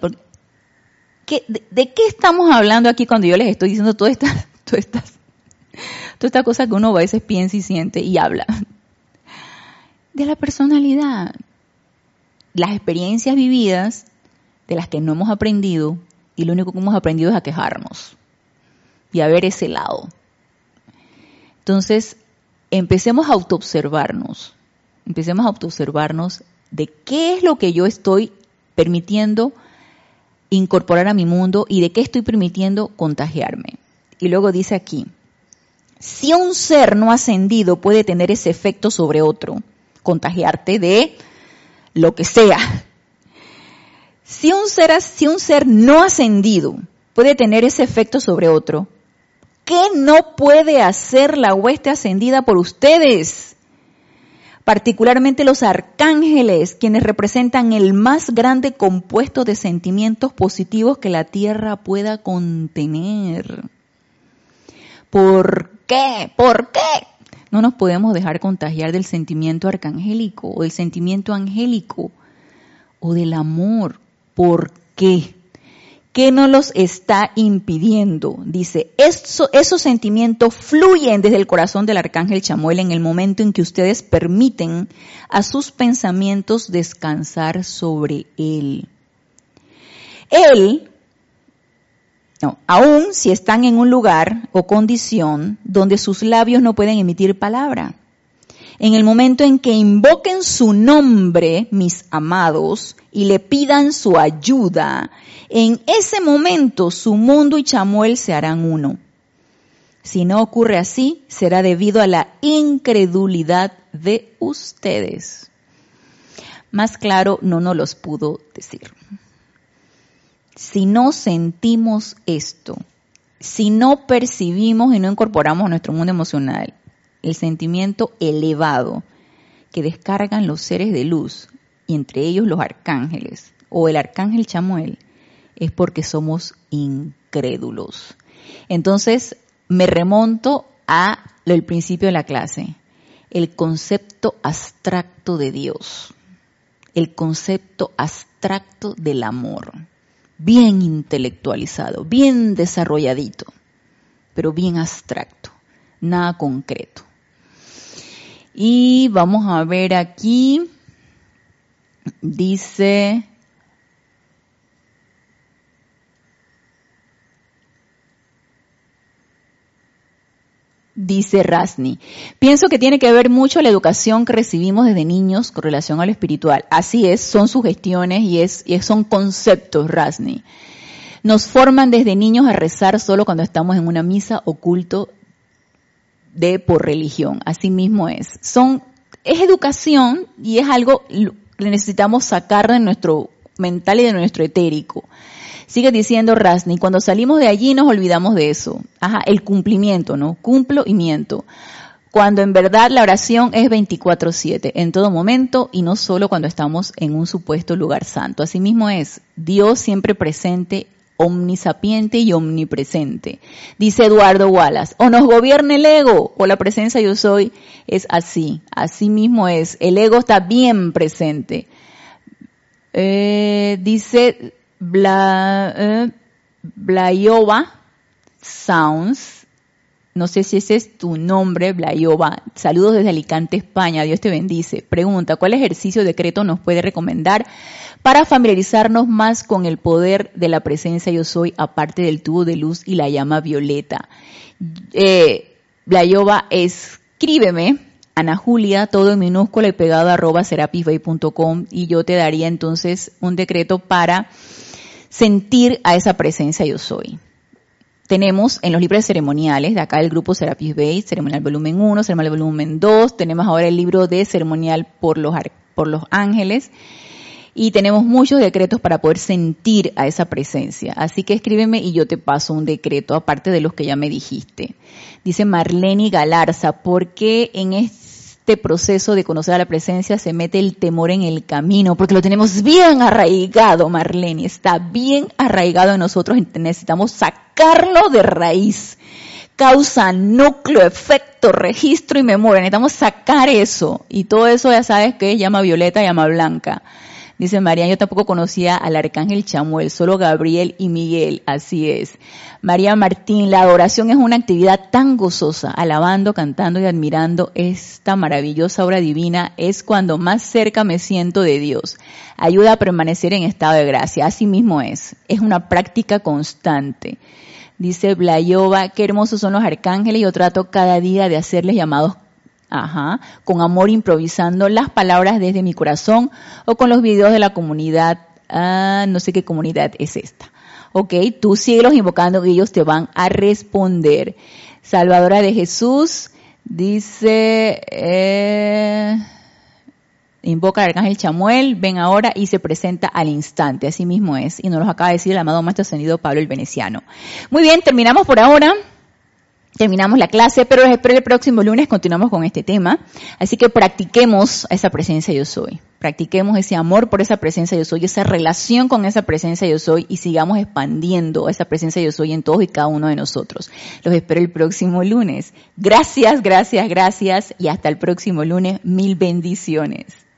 de, qué estamos hablando aquí cuando yo les estoy diciendo todas estas, todas estas, todas estas cosas que uno a veces piensa y siente y habla? de la personalidad. Las experiencias vividas de las que no hemos aprendido y lo único que hemos aprendido es a quejarnos y a ver ese lado. Entonces, empecemos a autoobservarnos, empecemos a autoobservarnos de qué es lo que yo estoy permitiendo incorporar a mi mundo y de qué estoy permitiendo contagiarme. Y luego dice aquí, si un ser no ascendido puede tener ese efecto sobre otro, contagiarte de lo que sea. Si un ser, si un ser no ascendido puede tener ese efecto sobre otro, ¿qué no puede hacer la hueste ascendida por ustedes? Particularmente los arcángeles, quienes representan el más grande compuesto de sentimientos positivos que la tierra pueda contener. ¿Por qué? ¿Por qué? No nos podemos dejar contagiar del sentimiento arcangélico o del sentimiento angélico o del amor. ¿Por qué? ¿Qué no los está impidiendo? Dice, esos sentimientos fluyen desde el corazón del arcángel Chamuel en el momento en que ustedes permiten a sus pensamientos descansar sobre él. Él no, aún si están en un lugar o condición donde sus labios no pueden emitir palabra. En el momento en que invoquen su nombre, mis amados, y le pidan su ayuda, en ese momento su mundo y Chamuel se harán uno. Si no ocurre así, será debido a la incredulidad de ustedes. Más claro no nos los pudo decir si no sentimos esto, si no percibimos y no incorporamos a nuestro mundo emocional el sentimiento elevado que descargan los seres de luz, y entre ellos los arcángeles, o el arcángel Chamuel, es porque somos incrédulos. Entonces, me remonto a el principio de la clase, el concepto abstracto de Dios, el concepto abstracto del amor bien intelectualizado, bien desarrolladito, pero bien abstracto, nada concreto. Y vamos a ver aquí, dice, dice Rasni. Pienso que tiene que ver mucho la educación que recibimos desde niños con relación a lo espiritual. Así es, son sugestiones y, es, y son conceptos, Rasni. Nos forman desde niños a rezar solo cuando estamos en una misa o culto de por religión. Así mismo es. Son, es educación y es algo que necesitamos sacar de nuestro mental y de nuestro etérico. Sigue diciendo Rasni, cuando salimos de allí nos olvidamos de eso. Ajá, el cumplimiento, ¿no? Cumplo y miento. Cuando en verdad la oración es 24/7, en todo momento y no solo cuando estamos en un supuesto lugar santo. Asimismo es Dios siempre presente, omnisapiente y omnipresente. Dice Eduardo Wallace, o nos gobierna el ego o la presencia yo soy, es así. Así mismo es, el ego está bien presente. Eh, dice Bla, eh, Blayova Sounds. No sé si ese es tu nombre, Blayova. Saludos desde Alicante, España. Dios te bendice. Pregunta, ¿cuál ejercicio decreto nos puede recomendar para familiarizarnos más con el poder de la presencia yo soy, aparte del tubo de luz y la llama violeta? Eh, Blayova, escríbeme Ana Julia, todo en minúscula y pegado a arroba serapisbay.com y yo te daría entonces un decreto para sentir a esa presencia yo soy. Tenemos en los libros ceremoniales, de acá el grupo Serapis Bay, ceremonial volumen 1, ceremonial volumen 2, tenemos ahora el libro de ceremonial por los, por los ángeles, y tenemos muchos decretos para poder sentir a esa presencia. Así que escríbeme y yo te paso un decreto, aparte de los que ya me dijiste. Dice Marlene Galarza, ¿por qué en este este proceso de conocer a la presencia se mete el temor en el camino, porque lo tenemos bien arraigado, Marlene, está bien arraigado en nosotros, necesitamos sacarlo de raíz. Causa, núcleo, efecto, registro y memoria, necesitamos sacar eso. Y todo eso ya sabes que llama violeta, llama blanca. Dice María, yo tampoco conocía al arcángel Chamuel, solo Gabriel y Miguel, así es. María Martín, la adoración es una actividad tan gozosa, alabando, cantando y admirando esta maravillosa obra divina, es cuando más cerca me siento de Dios. Ayuda a permanecer en estado de gracia, así mismo es, es una práctica constante. Dice Blayova, qué hermosos son los arcángeles, yo trato cada día de hacerles llamados Ajá, con amor improvisando las palabras desde mi corazón o con los videos de la comunidad, ah, no sé qué comunidad es esta. Ok, tú síguelos invocando y ellos te van a responder. Salvadora de Jesús dice, eh, invoca al arcángel Chamuel, ven ahora y se presenta al instante. Así mismo es. Y nos lo acaba de decir el amado maestro ascendido Pablo el Veneciano. Muy bien, terminamos por ahora terminamos la clase, pero espero el próximo lunes continuamos con este tema. Así que practiquemos esa presencia yo soy. Practiquemos ese amor por esa presencia yo soy, esa relación con esa presencia yo soy y sigamos expandiendo esa presencia yo soy en todos y cada uno de nosotros. Los espero el próximo lunes. Gracias, gracias, gracias y hasta el próximo lunes. Mil bendiciones.